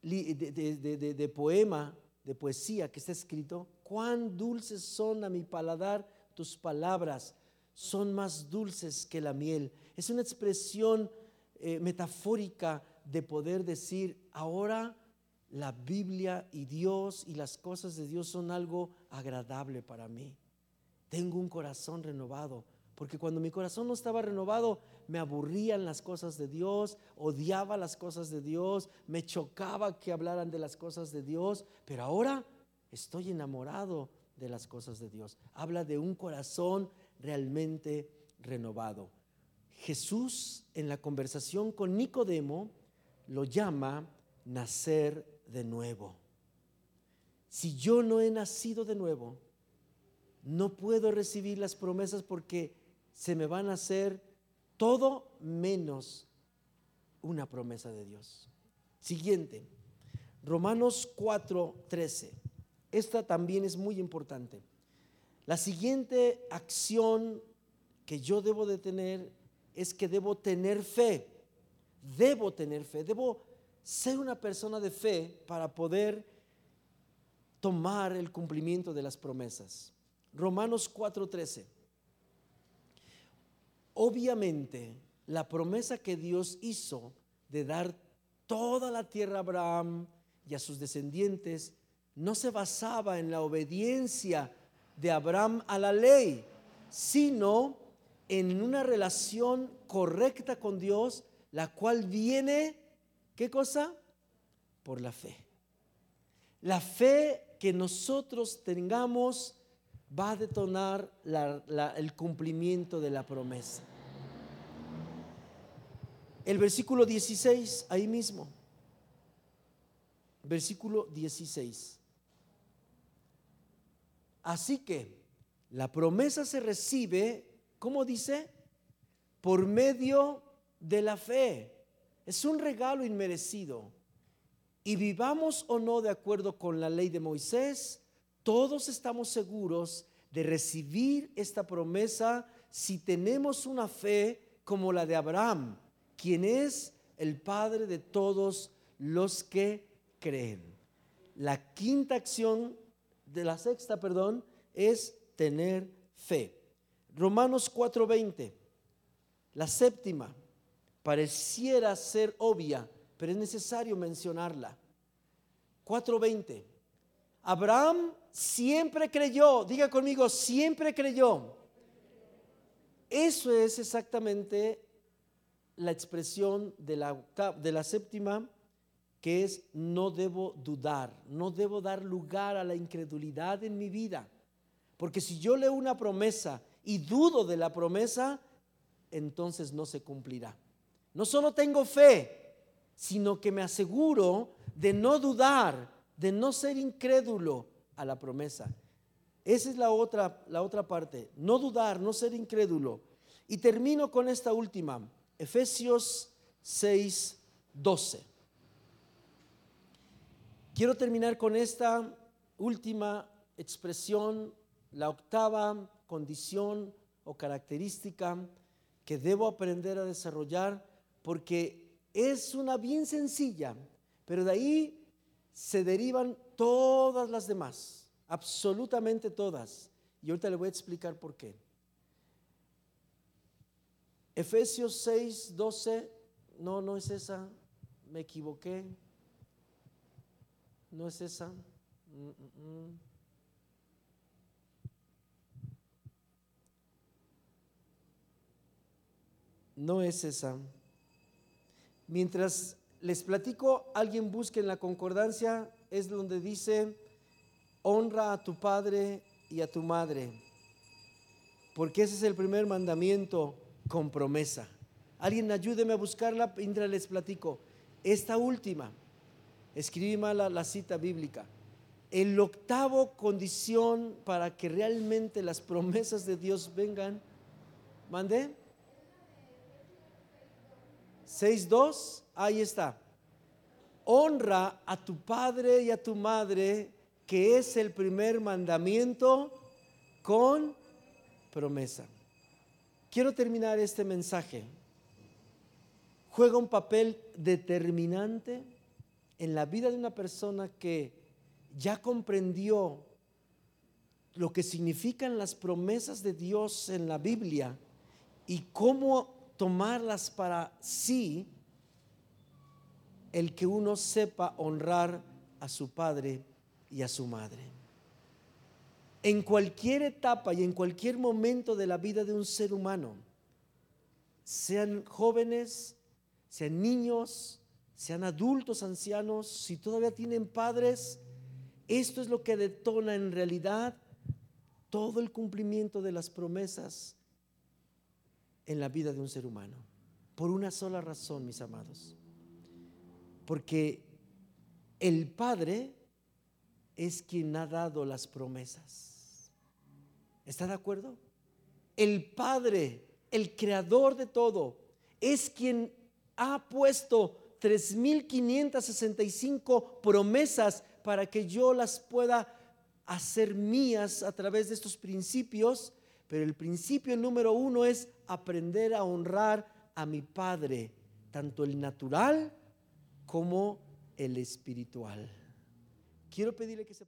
de, poema, de poesía que está escrito, cuán dulces son a mi paladar tus palabras, son más dulces que la miel. Es una expresión eh, metafórica de poder decir, ahora la Biblia y Dios y las cosas de Dios son algo agradable para mí. Tengo un corazón renovado, porque cuando mi corazón no estaba renovado, me aburrían las cosas de Dios, odiaba las cosas de Dios, me chocaba que hablaran de las cosas de Dios, pero ahora estoy enamorado de las cosas de Dios. Habla de un corazón realmente renovado. Jesús en la conversación con Nicodemo lo llama nacer de nuevo. Si yo no he nacido de nuevo, no puedo recibir las promesas porque se me van a hacer todo menos una promesa de Dios. Siguiente, Romanos 4:13. Esta también es muy importante. La siguiente acción que yo debo de tener es que debo tener fe. Debo tener fe. Debo ser una persona de fe para poder tomar el cumplimiento de las promesas. Romanos 4:13. Obviamente, la promesa que Dios hizo de dar toda la tierra a Abraham y a sus descendientes no se basaba en la obediencia de Abraham a la ley, sino en una relación correcta con Dios, la cual viene, ¿qué cosa? Por la fe. La fe que nosotros tengamos va a detonar el cumplimiento de la promesa. El versículo 16, ahí mismo. Versículo 16. Así que la promesa se recibe, ¿cómo dice? Por medio de la fe. Es un regalo inmerecido. Y vivamos o no de acuerdo con la ley de Moisés, todos estamos seguros de recibir esta promesa si tenemos una fe como la de Abraham, quien es el padre de todos los que creen. La quinta acción de la sexta, perdón, es tener fe. Romanos 4:20, la séptima, pareciera ser obvia, pero es necesario mencionarla. 4:20, Abraham siempre creyó, diga conmigo, siempre creyó. Eso es exactamente la expresión de la, de la séptima que es no debo dudar, no debo dar lugar a la incredulidad en mi vida. Porque si yo leo una promesa y dudo de la promesa, entonces no se cumplirá. No solo tengo fe, sino que me aseguro de no dudar, de no ser incrédulo a la promesa. Esa es la otra, la otra parte, no dudar, no ser incrédulo. Y termino con esta última, Efesios 6, 12. Quiero terminar con esta última expresión, la octava condición o característica que debo aprender a desarrollar porque es una bien sencilla, pero de ahí se derivan todas las demás, absolutamente todas. Y ahorita le voy a explicar por qué. Efesios 6, 12, no, no es esa, me equivoqué. ¿No es esa? Mm, mm, mm. No es esa. Mientras les platico, alguien busque en la concordancia, es donde dice, honra a tu padre y a tu madre, porque ese es el primer mandamiento con promesa. Alguien ayúdeme a buscarla mientras les platico. Esta última, escribí mal la, cita bíblica. El octavo condición para que realmente las promesas de Dios vengan, ¿mandé? 6.2, ahí está. Honra a tu padre y a tu madre, que es el primer mandamiento con promesa. Quiero terminar este mensaje. Juega un papel determinante en la vida de una persona que ya comprendió lo que significan las promesas de Dios en la Biblia y cómo tomarlas para sí, el que uno sepa honrar a su padre y a su madre. En cualquier etapa y en cualquier momento de la vida de un ser humano, sean jóvenes, sean niños, sean adultos, ancianos, si todavía tienen padres, esto es lo que detona en realidad todo el cumplimiento de las promesas en la vida de un ser humano. Por una sola razón, mis amados. Porque el Padre es quien ha dado las promesas. ¿Está de acuerdo? El Padre, el creador de todo, es quien ha puesto 3.565 promesas para que yo las pueda hacer mías a través de estos principios. Pero el principio número uno es aprender a honrar a mi Padre, tanto el natural como el espiritual. Quiero pedirle que se